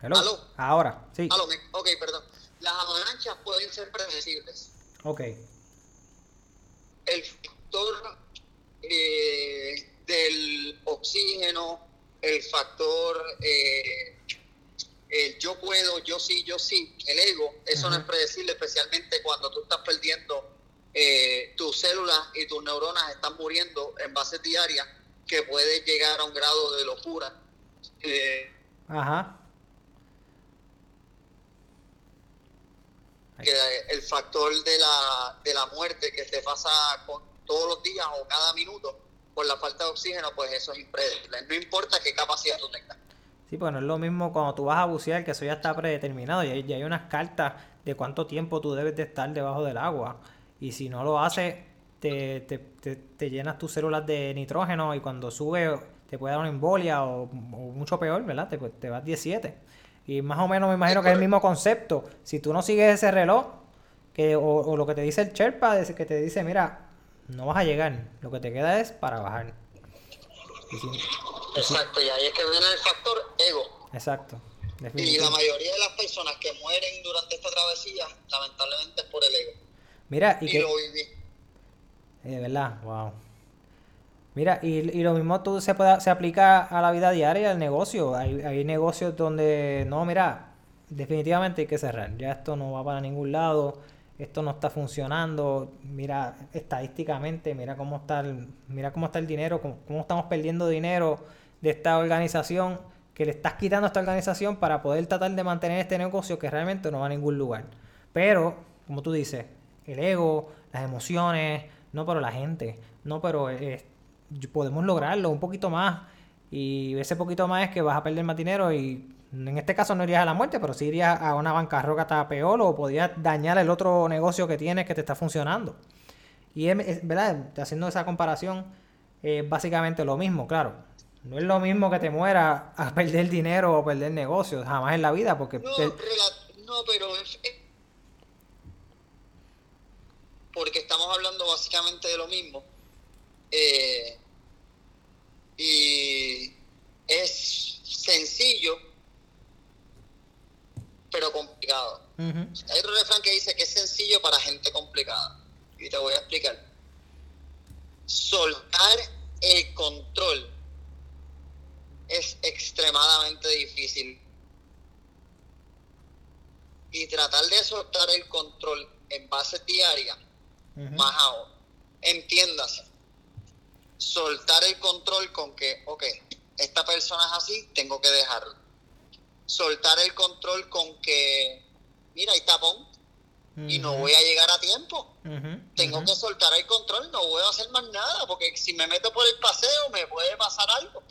¿Aló? Ahora, sí. ¿Aló? Ok, perdón. Las avalanchas pueden ser predecibles. Ok. El factor eh, del oxígeno, el factor eh, el yo puedo, yo sí, yo sí, el ego, eso no es predecible, especialmente cuando tú estás perdiendo eh, tus células y tus neuronas están muriendo en base diaria que puede llegar a un grado de locura. Eh, Ajá. que el factor de la, de la muerte que te pasa con, todos los días o cada minuto por la falta de oxígeno, pues eso es impredecible. No importa qué capacidad tú tengas. Sí, pues no es lo mismo cuando tú vas a bucear, que eso ya está predeterminado. Y hay, hay unas cartas de cuánto tiempo tú debes de estar debajo del agua. Y si no lo haces, te, te, te, llenas tus células de nitrógeno y cuando sube te puede dar una embolia o, mucho peor, ¿verdad? Te, te vas 17. Y más o menos me imagino que es el mismo concepto. Si tú no sigues ese reloj, que, o, lo que te dice el Sherpa, que te dice, mira, no vas a llegar, lo que te queda es para bajar. Exacto, y ahí es que viene el factor ego. Exacto. Y la mayoría de las personas que mueren durante esta travesía, lamentablemente es por el ego. Mira, y, que... lo viví. Eh, de verdad, wow. Mira, y, y, lo mismo tú se, puede, se aplica a la vida diaria, al negocio. Hay, hay negocios donde, no, mira, definitivamente hay que cerrar. Ya esto no va para ningún lado esto no está funcionando, mira estadísticamente, mira cómo está el, mira cómo está el dinero, cómo, estamos perdiendo dinero de esta organización, que le estás quitando a esta organización para poder tratar de mantener este negocio que realmente no va a ningún lugar. Pero, como tú dices, el ego, las emociones, no, pero la gente, no, pero eh, podemos lograrlo un poquito más. Y ese poquito más es que vas a perder más dinero y en este caso no irías a la muerte, pero sí irías a una bancarrota peor o podrías dañar el otro negocio que tienes que te está funcionando. Y es, verdad, haciendo esa comparación, es básicamente lo mismo, claro. No es lo mismo que te muera a perder dinero o perder negocios, jamás en la vida, porque... No, pero es, Porque estamos hablando básicamente de lo mismo. Eh, y es sencillo pero complicado. Hay otro refrán que dice que es sencillo para gente complicada. Y te voy a explicar. Soltar el control es extremadamente difícil. Y tratar de soltar el control en base diaria, más aún. Entiéndase. Soltar el control con que, ok, esta persona es así, tengo que dejarlo soltar el control con que, mira, hay tapón y no voy a llegar a tiempo. Tengo que soltar el control, no voy a hacer más nada, porque si me meto por el paseo me puede pasar algo.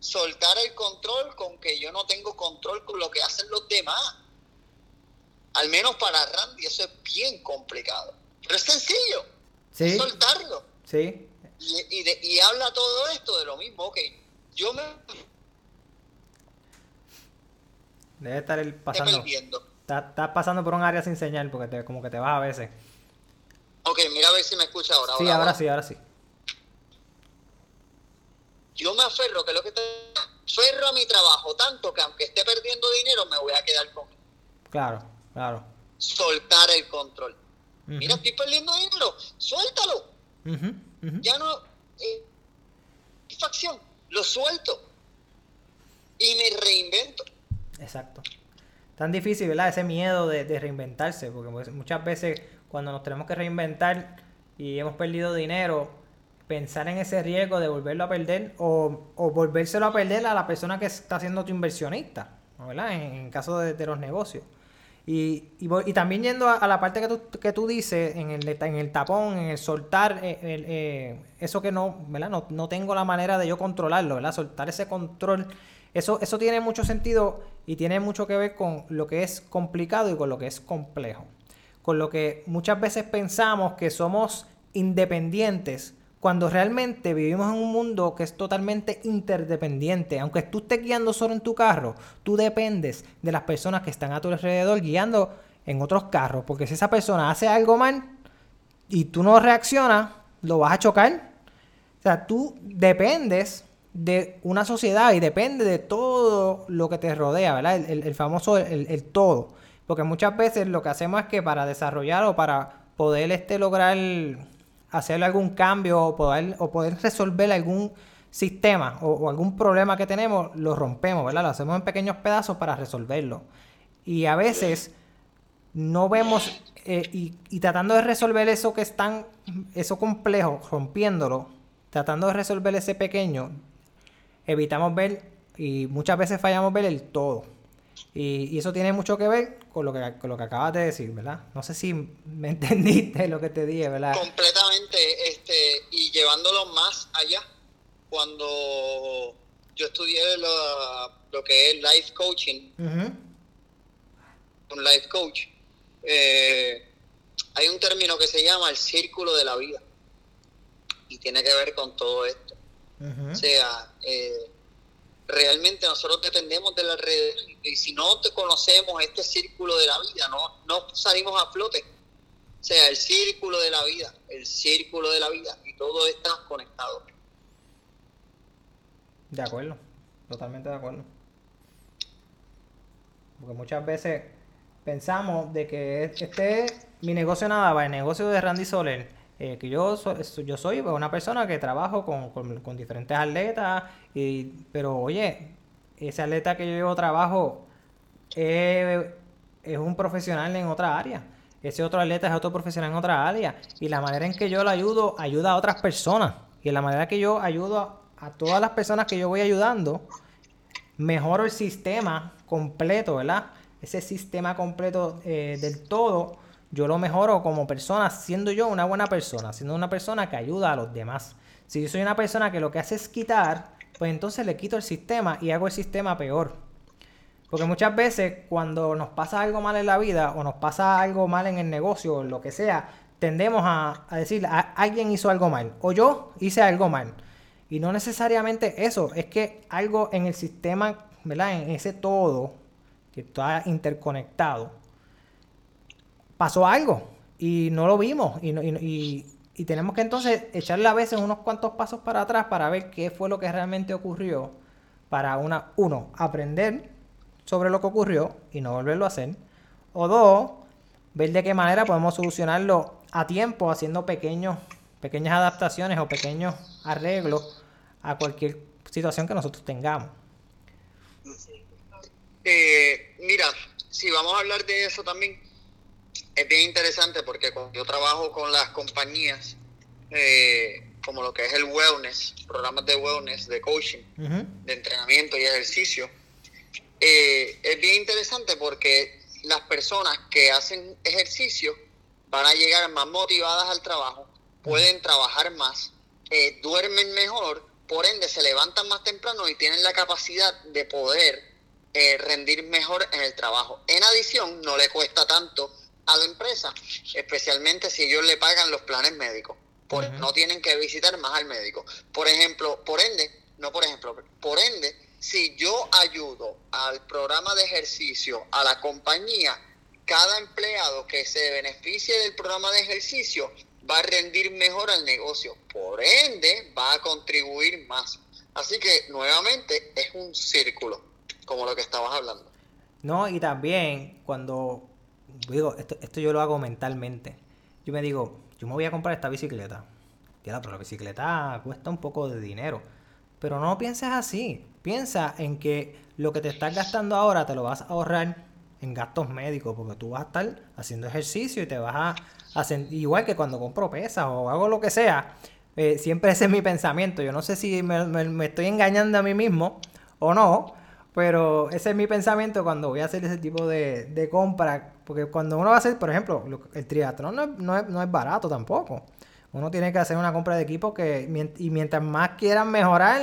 Soltar el control con que yo no tengo control con lo que hacen los demás. Al menos para Randy eso es bien complicado. Pero es sencillo. ¿Sí? soltarlo. Sí. Y, y habla todo esto de lo mismo. Ok, yo me Debe estar el pasando. Estás pasando por un área sin señal porque te, como que te vas a veces. Ok, mira a ver si me escucha ahora. Sí, ahora, sí, ahora sí. Yo me aferro, que lo que te aferro a mi trabajo tanto que aunque esté perdiendo dinero me voy a quedar con Claro, claro. Soltar el control. Mira, estoy perdiendo dinero, suéltalo. Ya no... Eh, satisfacción, lo suelto. Y me reinvento. Exacto. Tan difícil, ¿verdad? Ese miedo de, reinventarse, porque pues, muchas veces cuando nos tenemos que reinventar y hemos perdido dinero, pensar en ese riesgo de volverlo a perder o, o volvérselo a perder a la persona que está siendo tu inversionista, ¿verdad? En, caso de, los negocios. Y, y, también yendo a, la parte que tú, que tú dices, en el, en el tapón, en el soltar, eh, eh, eso que no, ¿verdad? No, no tengo la manera de yo controlarlo, ¿verdad? Soltar ese control eso, eso tiene mucho sentido y tiene mucho que ver con lo que es complicado y con lo que es complejo. Con lo que muchas veces pensamos que somos independientes cuando realmente vivimos en un mundo que es totalmente interdependiente. Aunque tú estés guiando solo en tu carro, tú dependes de las personas que están a tu alrededor guiando en otros carros. Porque si esa persona hace algo mal y tú no reaccionas, lo vas a chocar. O sea, tú dependes de una sociedad y depende de todo lo que te rodea, ¿verdad? El, famoso el, todo. Porque muchas veces lo que hacemos es que para desarrollar o para poder este, lograr hacer algún cambio o poder, o poder resolver algún sistema o, algún problema que tenemos, lo rompemos, ¿verdad? Lo hacemos en pequeños pedazos para resolverlo. Y a veces no vemos eh, y, y, tratando de resolver eso que es tan, eso complejo, rompiéndolo, tratando de resolver ese pequeño, evitamos ver y muchas veces fallamos ver el todo. Y, eso tiene mucho que ver con lo que, con lo que acabas de decir, ¿verdad? No sé si *laughs* me entendiste lo que te dije, ¿verdad? Completamente, este, y llevándolo más allá, cuando yo estudié lo, que es life coaching, un life coach, eh, hay un término que se llama el círculo de la vida y tiene que ver con todo esto. O sea, eh, realmente nosotros dependemos de la red y si no te conocemos este círculo de la vida, no, no salimos a flote. O sea, el círculo de la vida, el círculo de la vida y todo está conectado. De acuerdo, totalmente de acuerdo. Porque muchas veces pensamos de que este mi negocio nada va, el negocio de Randy Soler eh, que yo, yo soy una persona que trabajo con, diferentes atletas, pero oye, ese atleta que yo llevo trabajo es, un profesional en otra área. Ese otro atleta es otro profesional en otra área. Y la manera en que yo lo ayudo, ayuda a otras personas. Y la manera que yo ayudo a, todas las personas que yo voy ayudando, mejoro el sistema completo, ¿verdad? Ese sistema completo eh, del todo yo lo mejoro como persona, siendo yo una buena persona, siendo una persona que ayuda a los demás. Si yo soy una persona que lo que hace es quitar, pues entonces le quito el sistema y hago el sistema peor. Porque muchas veces cuando nos pasa algo mal en la vida o nos pasa algo mal en el negocio o lo que sea, tendemos a, decir, alguien hizo algo mal o yo hice algo mal. Y no necesariamente eso, es que algo en el sistema, ¿verdad? En ese todo, que está interconectado, pasó algo y no lo vimos y, y, y, tenemos que entonces echarle a veces unos cuantos pasos para atrás para ver qué fue lo que realmente ocurrió para una uno aprender sobre lo que ocurrió y no volverlo a hacer o dos ver de qué manera podemos solucionarlo a tiempo haciendo pequeños pequeñas adaptaciones o pequeños arreglos a cualquier situación que nosotros tengamos. Eh, mira si vamos a hablar de eso también es bien interesante porque cuando yo trabajo con las compañías, eh, como lo que es el wellness, programas de wellness, de coaching, de entrenamiento y ejercicio, eh, es bien interesante porque las personas que hacen ejercicio van a llegar más motivadas al trabajo, pueden trabajar más, eh, duermen mejor, por ende se levantan más temprano y tienen la capacidad de poder rendir mejor en el trabajo. En adición, no le cuesta tanto a la empresa, especialmente si ellos le pagan los planes médicos. Por, No tienen que visitar más al médico. Por ejemplo, por ende, no por ejemplo, por ende, si yo ayudo al programa de ejercicio, a la compañía, cada empleado que se beneficie del programa de ejercicio va a rendir mejor al negocio. Por ende, va a contribuir más. Así que nuevamente es un círculo, como lo que estabas hablando. No, y también cuando digo, esto, esto yo lo hago mentalmente. Yo me digo, yo me voy a comprar esta bicicleta. pero la bicicleta cuesta un poco de dinero. Pero no pienses así. Piensa en que lo que te estás gastando ahora te lo vas a ahorrar en gastos médicos, porque tú vas a estar haciendo ejercicio y te vas a igual que cuando compro pesas o hago lo que sea, eh, siempre ese es mi pensamiento. Yo no sé si me, estoy engañando a mí mismo o no, pero ese es mi pensamiento cuando voy a hacer ese tipo de, de compra. Porque cuando uno va a hacer, por ejemplo, el triatlón no no, no es barato tampoco. Uno tiene que hacer una compra de equipo que, y mientras más quieras mejorar,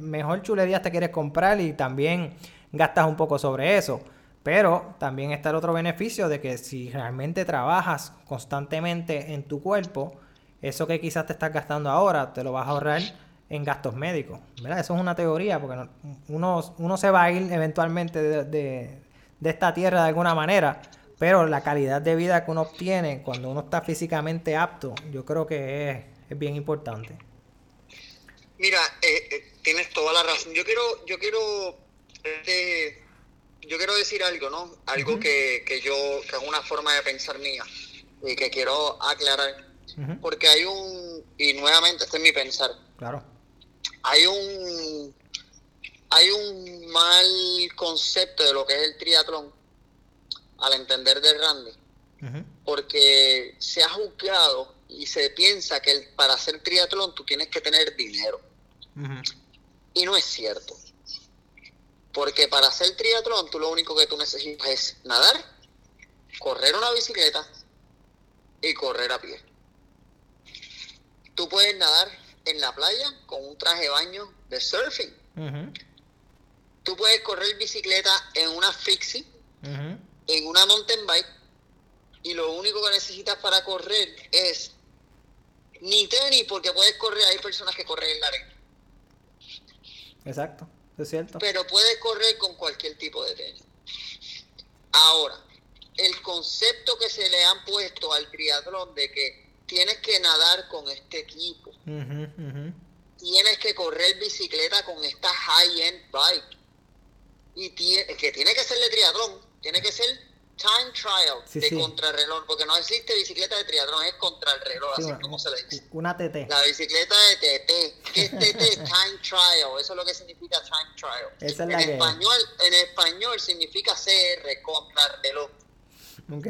mejor chulerías te quieres comprar y también gastas un poco sobre eso. Pero también está el otro beneficio de que si realmente trabajas constantemente en tu cuerpo, eso que quizás te estás gastando ahora, te lo vas a ahorrar en gastos médicos. ¿verdad? Eso es una teoría, porque uno, uno se va a ir eventualmente de, esta tierra de alguna manera, pero la calidad de vida que uno obtiene cuando uno está físicamente apto, yo creo que es, es bien importante. Mira, eh, eh, tienes toda la razón. Yo quiero, yo quiero, este, yo quiero decir algo, ¿no? Algo que, que yo, que es una forma de pensar mía y que quiero aclarar, porque hay un, y nuevamente este es mi pensar. Claro hay un hay un mal concepto de lo que es el triatlón al entender de Randy, porque se ha juzgado y se piensa que para hacer triatlón tú tienes que tener dinero. Y no es cierto. Porque para hacer triatlón tú lo único que tú necesitas es nadar, correr una bicicleta y correr a pie. Tú puedes nadar en la playa con un traje de baño de surfing. Tú puedes correr bicicleta en una fixie, en una mountain bike, y lo único que necesitas para correr es ni tenis, porque puedes correr, hay personas que corren en la arena. Exacto, es cierto. Pero puedes correr con cualquier tipo de tenis. Ahora, el concepto que se le han puesto al triatlón de que tienes que nadar con este equipo, tienes que correr bicicleta con esta high-end bike, y que tiene que ser de triatlón, tiene que ser time trial de contrarreloj, porque no existe bicicleta de triatlón, es contrarreloj, así como se le dice. Una TT. La bicicleta de TT. ¿Qué es TT? *laughs* time trial, eso es lo que significa time trial. Esa es en, español, en español significa CR, contrarreloj. Ok.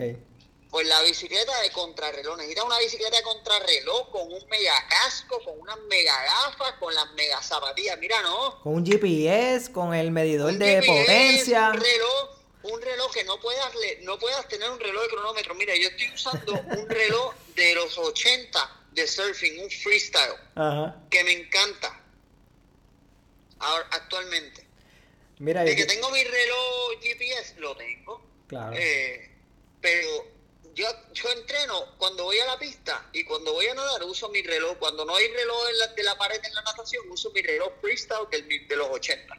Pues la bicicleta de contrarreloj, necesitas una bicicleta de contrarreloj con un mega casco, con unas mega gafas, con las mega zapatillas, mira, ¿no? Con un GPS, con el medidor de potencia. Un reloj un reloj que no puedas, no puedas tener un reloj de cronómetro. Mira, yo estoy usando un reloj de los 80 de surfing, un freestyle, que me encanta ahora, actualmente. Mira, de que tengo mi reloj GPS, lo tengo. Claro. Eh, pero yo, yo entreno cuando voy a la pista y cuando voy a nadar uso mi reloj. Cuando no hay reloj de la pared en la natación, uso mi reloj freestyle de los 80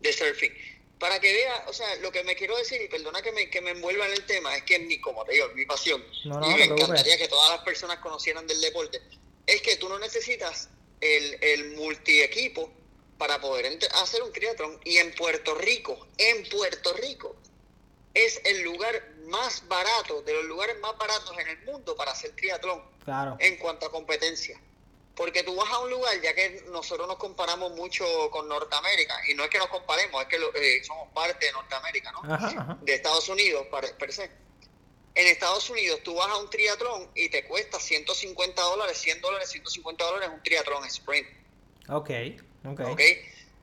de surfing. Para que vea, o sea, lo que me quiero decir, y perdona que me, que me envuelva en el tema, es que mi, como te digo, mi pasión, y me encantaría que todas las personas conocieran del deporte, es que tú no necesitas el, el multi-equipo para poder hacer un triatlón. Y en Puerto Rico, en Puerto Rico, es el lugar más barato, de los lugares más baratos en el mundo para hacer triatlón. Claro. En cuanto a competencia. Porque tú vas a un lugar, ya que nosotros nos comparamos mucho con Norteamérica, y no es que nos comparemos, es que eh, somos parte de Norteamérica, ¿no? De Estados Unidos, per, se. En Estados Unidos tú vas a un triatlón y te cuesta 150 dólares, 100 dólares, 150 dólares un triatlón sprint. Ok, ok. Ok.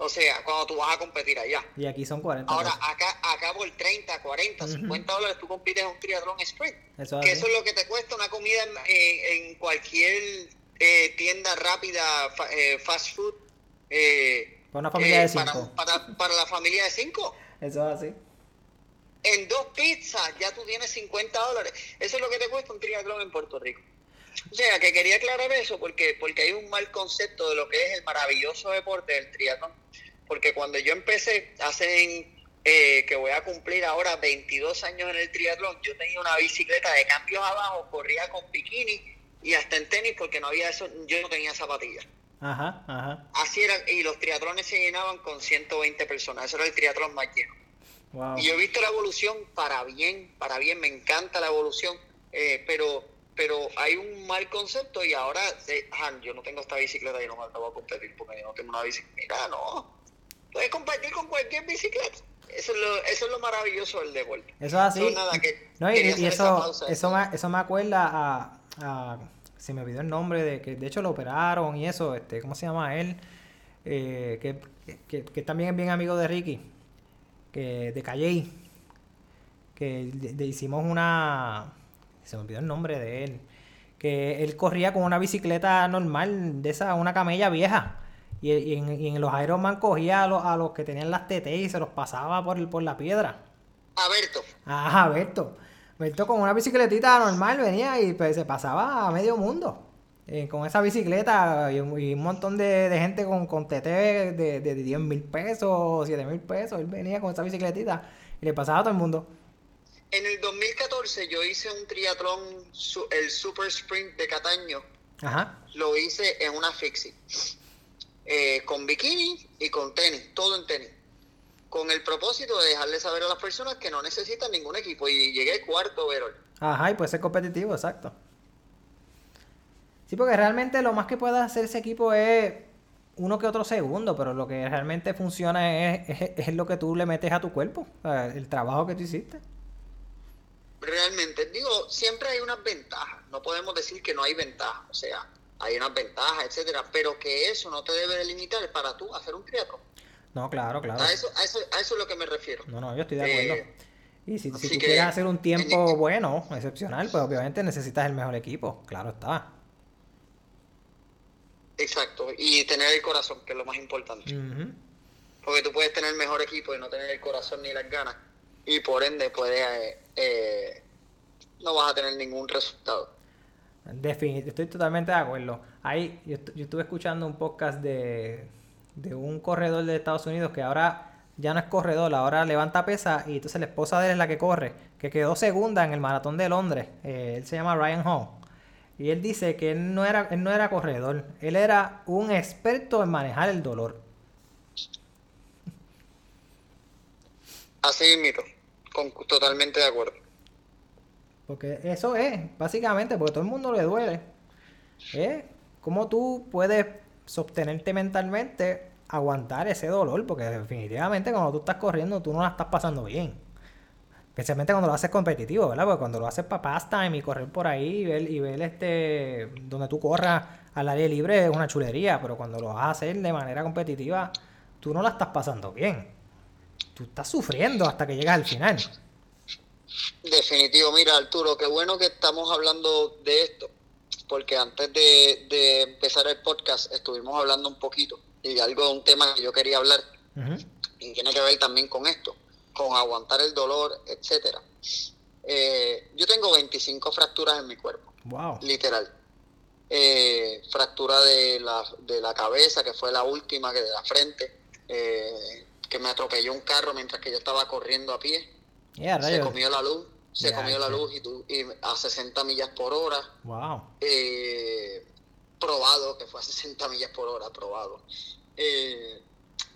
O sea, cuando tú vas a competir allá. Y aquí son 40. Ahora, acá, acá por 30, 40, 50 dólares tú compites en un triatlón sprint. Eso que eso es lo que te cuesta una comida en, en cualquier eh, tienda rápida, eh, fast food. Eh, para una familia de eh, cinco. Para, la familia de cinco. Eso es así. En dos pizzas ya tú tienes 50 dólares. Eso es lo que te cuesta un triatlón en Puerto Rico. O sea, que quería aclarar eso porque, porque hay un mal concepto de lo que es el maravilloso deporte del triatlón. Porque cuando yo empecé, hace que voy a cumplir ahora 22 años en el triatlón, yo tenía una bicicleta de cambios abajo, corría con bikini y hasta en tenis porque no había eso, yo no tenía zapatillas. Ajá, ajá. Así era, y los triatlones se llenaban con 120 personas, eso era el triatlón más lleno. Y yo he visto la evolución para bien, para bien, me encanta la evolución, eh, pero pero hay un mal concepto y ahora, eh, yo no tengo esta bicicleta y no me la voy a competir porque yo no tengo una bicicleta. Mira, no, puedes competir con cualquier bicicleta. Eso es, lo, eso es lo maravilloso del deporte. Eso es así. no, y, eso, eso, me, eso me acuerda a, se me olvidó el nombre de que de hecho lo operaron y eso, este, ¿cómo se llama él? Eh, que, que, también es bien amigo de Ricky, que de Calle, que le, hicimos una, se me olvidó el nombre de él, que él corría con una bicicleta normal, de esa, una camella vieja. Y, en, los Ironman cogía a los, a los que tenían las TT y se los pasaba por, por la piedra. Alberto. Ah, Alberto. Berto con una bicicletita normal venía y pues, se pasaba a medio mundo. Eh, con esa bicicleta y, un montón de, gente con, con TT de, de, 10 mil pesos, 7 mil pesos. Él venía con esa bicicletita y le pasaba a todo el mundo. En el 2014 yo hice un triatlón, el Super Sprint de Cataño. Ajá. Lo hice en una fixie. Eh, con bikini y con tenis, todo en tenis con el propósito de dejarle saber a las personas que no necesitan ningún equipo. Y llegué cuarto, Verol. Ajá, y puede ser competitivo, exacto. Sí, porque realmente lo más que puede hacer ese equipo es uno que otro segundo, pero lo que realmente funciona es, es, lo que tú le metes a tu cuerpo, el trabajo que tú hiciste. Realmente. Digo, siempre hay unas ventajas. No podemos decir que no hay ventajas. O sea, hay unas ventajas, etcétera. Pero que eso no te debe limitar para tú hacer un triatlón. No, claro, claro. A eso, a eso, a eso es lo que me refiero. No, no, yo estoy de acuerdo. Eh, y si, si tú quieres hacer un tiempo bueno, excepcional, pues obviamente necesitas el mejor equipo. Claro está. Exacto. Y tener el corazón, que es lo más importante. Porque tú puedes tener el mejor equipo y no tener el corazón ni las ganas. Y por ende, puedes, eh, no vas a tener ningún resultado. Definitivamente, estoy totalmente de acuerdo. Ahí, yo, estuve escuchando un podcast de, de un corredor de Estados Unidos que ahora ya no es corredor, ahora levanta pesa y entonces la esposa de él es la que corre, que quedó segunda en el maratón de Londres. Eh, él se llama Ryan Hall. Y él dice que él no, era, él no era corredor, él era un experto en manejar el dolor. Así mito, con, totalmente de acuerdo. Porque eso es, básicamente, porque todo el mundo le duele. ¿Eh? ¿Cómo tú puedes sostenerte mentalmente, aguantar ese dolor? Porque definitivamente cuando tú estás corriendo, tú no la estás pasando bien. Especialmente cuando lo haces competitivo, ¿verdad? Porque cuando lo haces para pastime y correr por ahí y ver, y ver este, donde tú corras al aire libre es una chulería, pero cuando lo vas a hacer de manera competitiva, tú no la estás pasando bien tú estás sufriendo hasta que llegas al final. Definitivo, mira Arturo, qué bueno que estamos hablando de esto, porque antes de, empezar el podcast estuvimos hablando un poquito y algo de un tema que yo quería hablar y tiene que ver también con esto, con aguantar el dolor, etcétera. Eh, yo tengo 25 fracturas en mi cuerpo, wow. literal. Eh, fractura de la, de la cabeza, que fue la última, que de la frente, eh, que me atropelló un carro mientras que yo estaba corriendo a pie. se comió la luz, se comió la luz y, a 60 millas por hora. Wow. Eh, probado, que fue a 60 millas por hora, probado. Eh,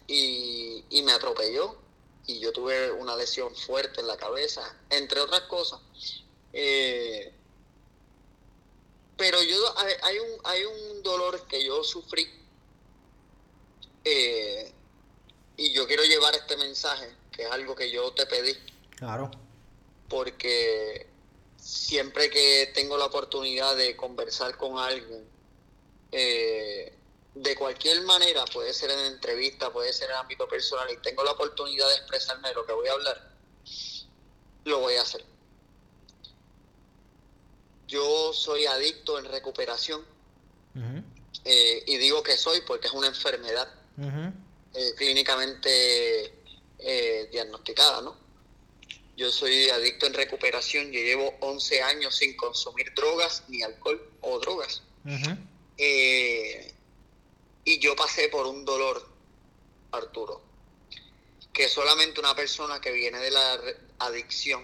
y, me atropelló y yo tuve una lesión fuerte en la cabeza, entre otras cosas. Eh, pero yo hay un, hay un dolor que yo sufrí eh, y yo quiero llevar este mensaje, que es algo que yo te pedí. Claro. Porque siempre que tengo la oportunidad de conversar con alguien, eh, de cualquier manera, puede ser en entrevista, puede ser en ámbito personal, y tengo la oportunidad de expresarme de lo que voy a hablar, lo voy a hacer. Yo soy adicto en recuperación, eh, y digo que soy porque es una enfermedad. Eh, clínicamente eh, diagnosticada, ¿no? Yo soy adicto en recuperación, yo llevo 11 años sin consumir drogas, ni alcohol o drogas. Eh, y yo pasé por un dolor, Arturo, que solamente una persona que viene de la adicción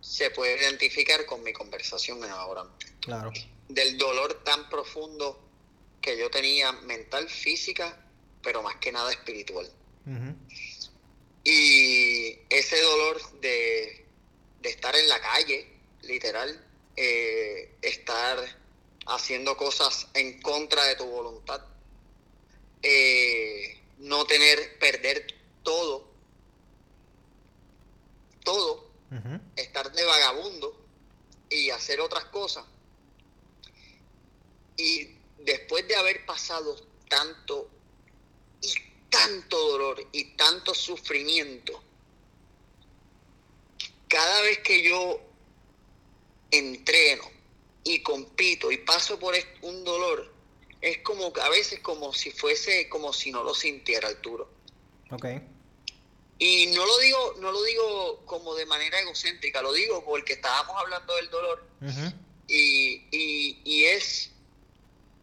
se puede identificar con mi conversación ahora. Claro. Del dolor tan profundo que yo tenía mental, física pero más que nada espiritual. Y ese dolor de, estar en la calle, literal, eh, estar haciendo cosas en contra de tu voluntad, eh, no tener, perder todo, todo, estar de vagabundo y hacer otras cosas. Y después de haber pasado tanto tanto dolor y tanto sufrimiento. Cada vez que yo entreno y compito y paso por un dolor, es como a veces como si fuese como si no lo sintiera Arturo. Ok. Y no lo digo, no lo digo como de manera egocéntrica, lo digo porque estábamos hablando del dolor. y, y, es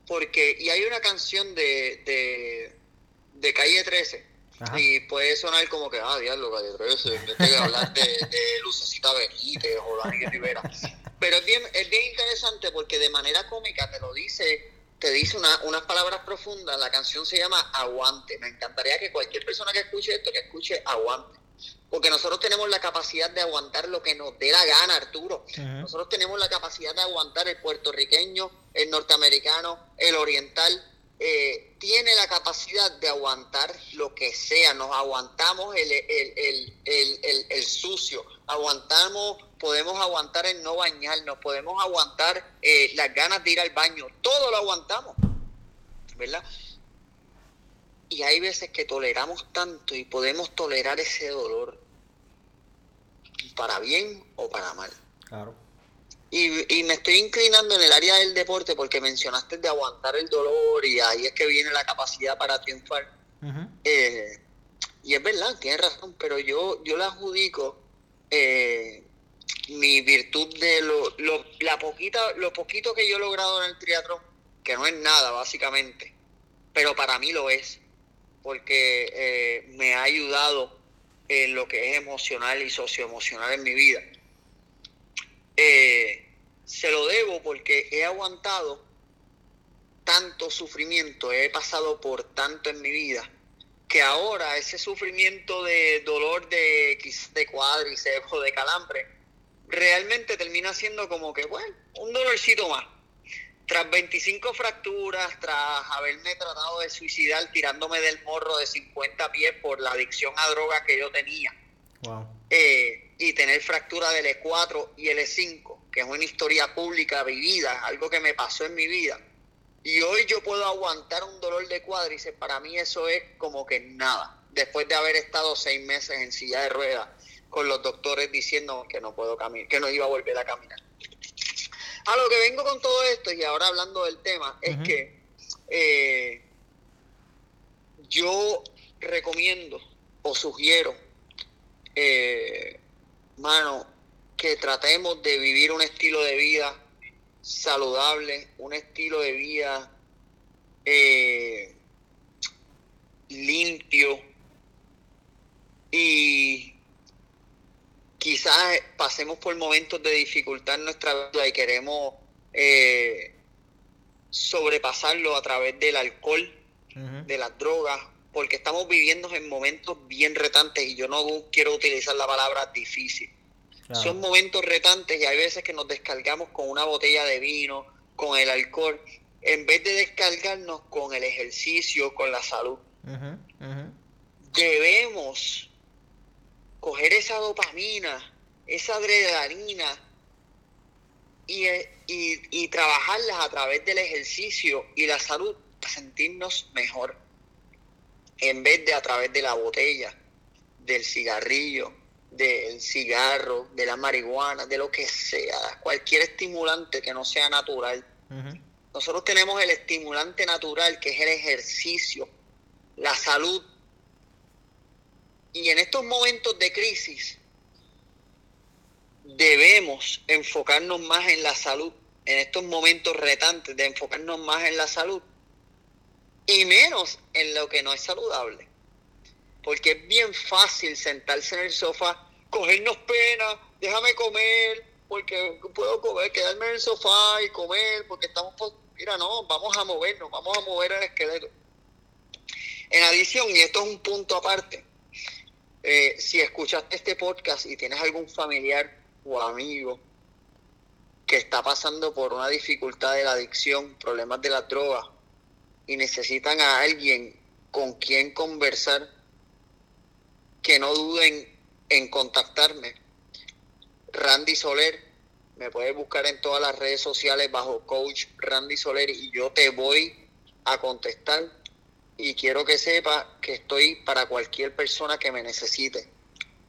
porque, y hay una canción de de calle 13. Y puede sonar como que, ah, diablo, calle 13, en vez de hablar de, de Lucecita Benítez o Daniel Rivera. Pero es bien, es bien interesante porque de manera cómica te lo dice, te dice una, unas palabras profundas. La canción se llama Aguante. Me encantaría que cualquier persona que escuche esto, que escuche Aguante. Porque nosotros tenemos la capacidad de aguantar lo que nos dé la gana, Arturo. Nosotros tenemos la capacidad de aguantar el puertorriqueño, el norteamericano, el oriental, eh, tiene la capacidad de aguantar lo que sea. Nos aguantamos el, el, el, el, sucio, aguantamos, podemos aguantar el no bañarnos, podemos aguantar eh, las ganas de ir al baño, todo lo aguantamos, ¿verdad? Y hay veces que toleramos tanto y podemos tolerar ese dolor para bien o para mal. Claro. Y, me estoy inclinando en el área del deporte porque mencionaste de aguantar el dolor y ahí es que viene la capacidad para triunfar. Eh, y es verdad, tienes razón, pero yo, yo le adjudico eh, mi virtud de lo, lo, la poquita, lo poquito que yo he logrado en el triatlón, que no es nada básicamente, pero para mí lo es, porque eh, me ha ayudado en lo que es emocional y socioemocional en mi vida. Eh, se lo debo porque he aguantado tanto sufrimiento, he pasado por tanto en mi vida, que ahora ese sufrimiento de dolor de, de cuádriceps o de calambre, realmente termina siendo como que, bueno, un dolorcito más. Tras 25 fracturas, tras haberme tratado de suicidar tirándome del morro de 50 pies por la adicción a drogas que yo tenía. Eh, y tener fractura del E4 y el E5, que es una historia pública vivida, algo que me pasó en mi vida. Y hoy yo puedo aguantar un dolor de cuádriceps, para mí eso es como que nada. Después de haber estado seis meses en silla de ruedas con los doctores diciendo que no puedo caminar, que no iba a volver a caminar. A lo que vengo con todo esto y ahora hablando del tema es que eh, yo recomiendo o sugiero eh, mano, que tratemos de vivir un estilo de vida saludable, un estilo de vida eh, limpio. Y quizás pasemos por momentos de dificultad en nuestra vida y queremos eh, sobrepasarlo a través del alcohol, de las drogas, porque estamos viviendo en momentos bien retantes y yo no quiero utilizar la palabra difícil. Son momentos retantes y hay veces que nos descargamos con una botella de vino, con el alcohol, en vez de descargarnos con el ejercicio, con la salud. Debemos coger esa dopamina, esa adrenalina y, y, y trabajarlas a través del ejercicio y la salud para sentirnos mejor en vez de a través de la botella, del cigarrillo, del cigarro, de la marihuana, de lo que sea, cualquier estimulante que no sea natural. Nosotros tenemos el estimulante natural, que es el ejercicio, la salud. Y en estos momentos de crisis debemos enfocarnos más en la salud, en estos momentos retantes de enfocarnos más en la salud y menos en lo que no es saludable. Porque es bien fácil sentarse en el sofá, cogernos pena, déjame comer, porque puedo comer, quedarme en el sofá y comer, porque estamos, mira, no, vamos a movernos, vamos a mover el esqueleto. En adición, y esto es un punto aparte, eh, si escuchaste este podcast y tienes algún familiar o amigo que está pasando por una dificultad de la adicción, problemas de la droga, y necesitan a alguien con quien conversar, que no duden en contactarme. Randy Soler, me puedes buscar en todas las redes sociales bajo coach Randy Soler y yo te voy a contestar y quiero que sepa que estoy para cualquier persona que me necesite,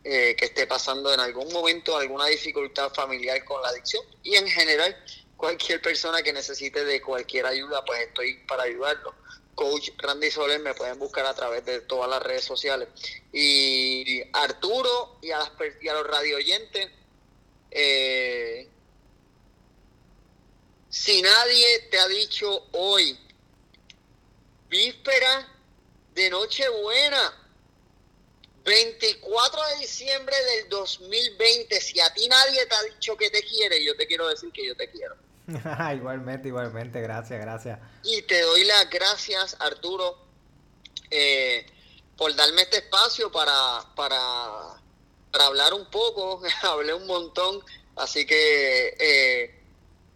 eh, que esté pasando en algún momento alguna dificultad familiar con la adicción y en general cualquier persona que necesite de cualquier ayuda, pues estoy para ayudarlo. Coach Randy Soler me pueden buscar a través de todas las redes sociales. Y Arturo y a, las, y a los radio oyentes, eh, si nadie te ha dicho hoy, víspera de Nochebuena, 24 de diciembre del 2020, si a ti nadie te ha dicho que te quiere, yo te quiero decir que yo te quiero. *laughs* igualmente, igualmente, gracias, gracias. Y te doy las gracias, Arturo, eh, por darme este espacio para, para, hablar un poco. *laughs* Hablé un montón, así que eh,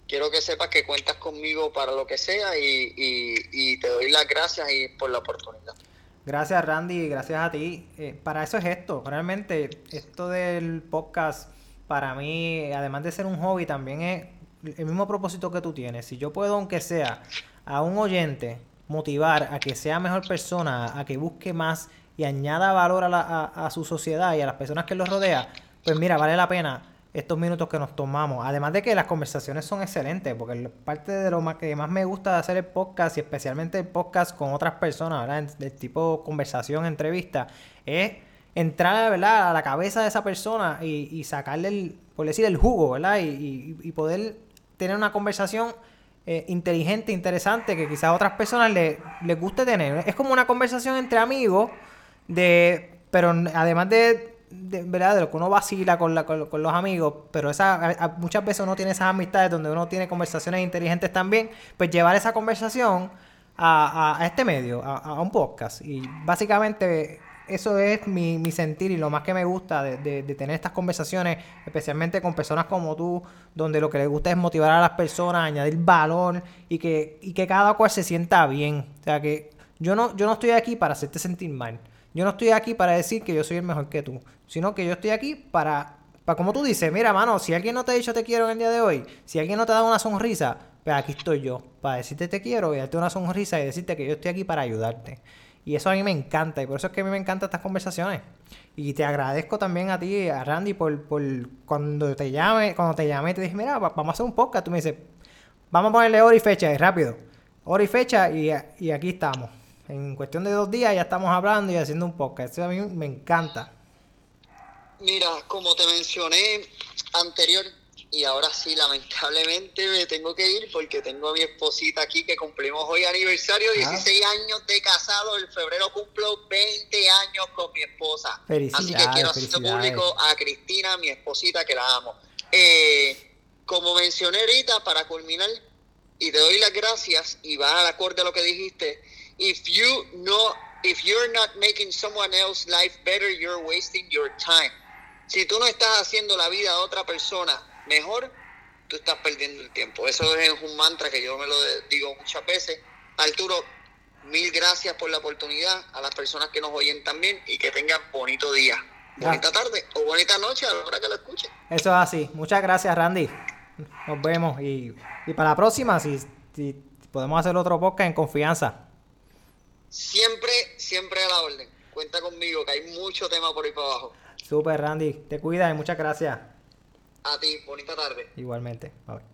quiero que sepas que cuentas conmigo para lo que sea y, y, te doy las gracias y por la oportunidad. Gracias Randy, gracias a ti. Eh, para eso es esto, realmente esto del podcast para mí, además de ser un hobby, también es el mismo propósito que tú tienes. Si yo puedo, aunque sea a un oyente, motivar a que sea mejor persona, a que busque más y añada valor a, la, a, su sociedad y a las personas que los rodea, pues mira, vale la pena estos minutos que nos tomamos. Además de que las conversaciones son excelentes, porque parte de lo más que más me gusta de hacer el podcast y especialmente el podcast con otras personas, ¿verdad? De tipo conversación, entrevista, es entrar ¿verdad? a la cabeza de esa persona y, sacarle, el, por decir, el jugo, ¿verdad? Y, poder tener una conversación eh, inteligente, interesante, que quizás a otras personas les, les guste tener. Es como una conversación entre amigos, de pero además de, ¿verdad? de lo que uno vacila con, la, con, los amigos, pero esa, muchas veces uno tiene esas amistades donde uno tiene conversaciones inteligentes también, pues llevar esa conversación a, a, este medio, a, un podcast. Y básicamente eso es mi, mi sentir y lo más que me gusta de, de, tener estas conversaciones, especialmente con personas como tú, donde lo que les gusta es motivar a las personas, añadir valor y que, y que cada cual se sienta bien. O sea que yo no, yo no estoy aquí para hacerte sentir mal. Yo no estoy aquí para decir que yo soy el mejor que tú, sino que yo estoy aquí para, para como tú dices, mira, mano, si alguien no te ha dicho te quiero en el día de hoy, si alguien no te ha dado una sonrisa, pues aquí estoy yo, para decirte te quiero y darte una sonrisa y decirte que yo estoy aquí para ayudarte. Y eso a mí me encanta y por eso es que a mí me encantan estas conversaciones. Y te agradezco también a ti, a Randy, por, por cuando te llame, cuando te llamé te dije, mira, vamos a hacer un podcast. Tú me dices, vamos a ponerle hora y fecha, y rápido. Hora y fecha y, y aquí estamos. En cuestión de dos días ya estamos hablando y haciendo un podcast. Eso a mí me encanta. Mira, como te mencioné anterior, y ahora sí, lamentablemente me tengo que ir porque tengo a mi esposita aquí que cumplimos hoy aniversario, 16 ah. años de casado, en febrero cumplo 20 años con mi esposa. Así que quiero hacer público a Cristina, mi esposita, que la amo. Eh, como mencioné ahorita, para culminar, y te doy las gracias, y va al acorde a lo que dijiste, if you know, if you're not making someone else's life better, you're wasting your time. Si tú no estás haciendo la vida de otra persona mejor, tú estás perdiendo el tiempo. Eso es un mantra que yo me lo digo muchas veces. Arturo, mil gracias por la oportunidad, a las personas que nos oyen también y que tengan bonito día, bonita tarde o bonita noche a la hora que lo escuchen. Eso es así. Muchas gracias, Randy. Nos vemos y, para la próxima, si, si podemos hacer otro podcast en confianza. Siempre, siempre a la orden. Cuenta conmigo, que hay mucho tema por ahí para abajo. Super, Randy. Te cuidas y muchas gracias. A ti, bonita tarde. Igualmente. Bye.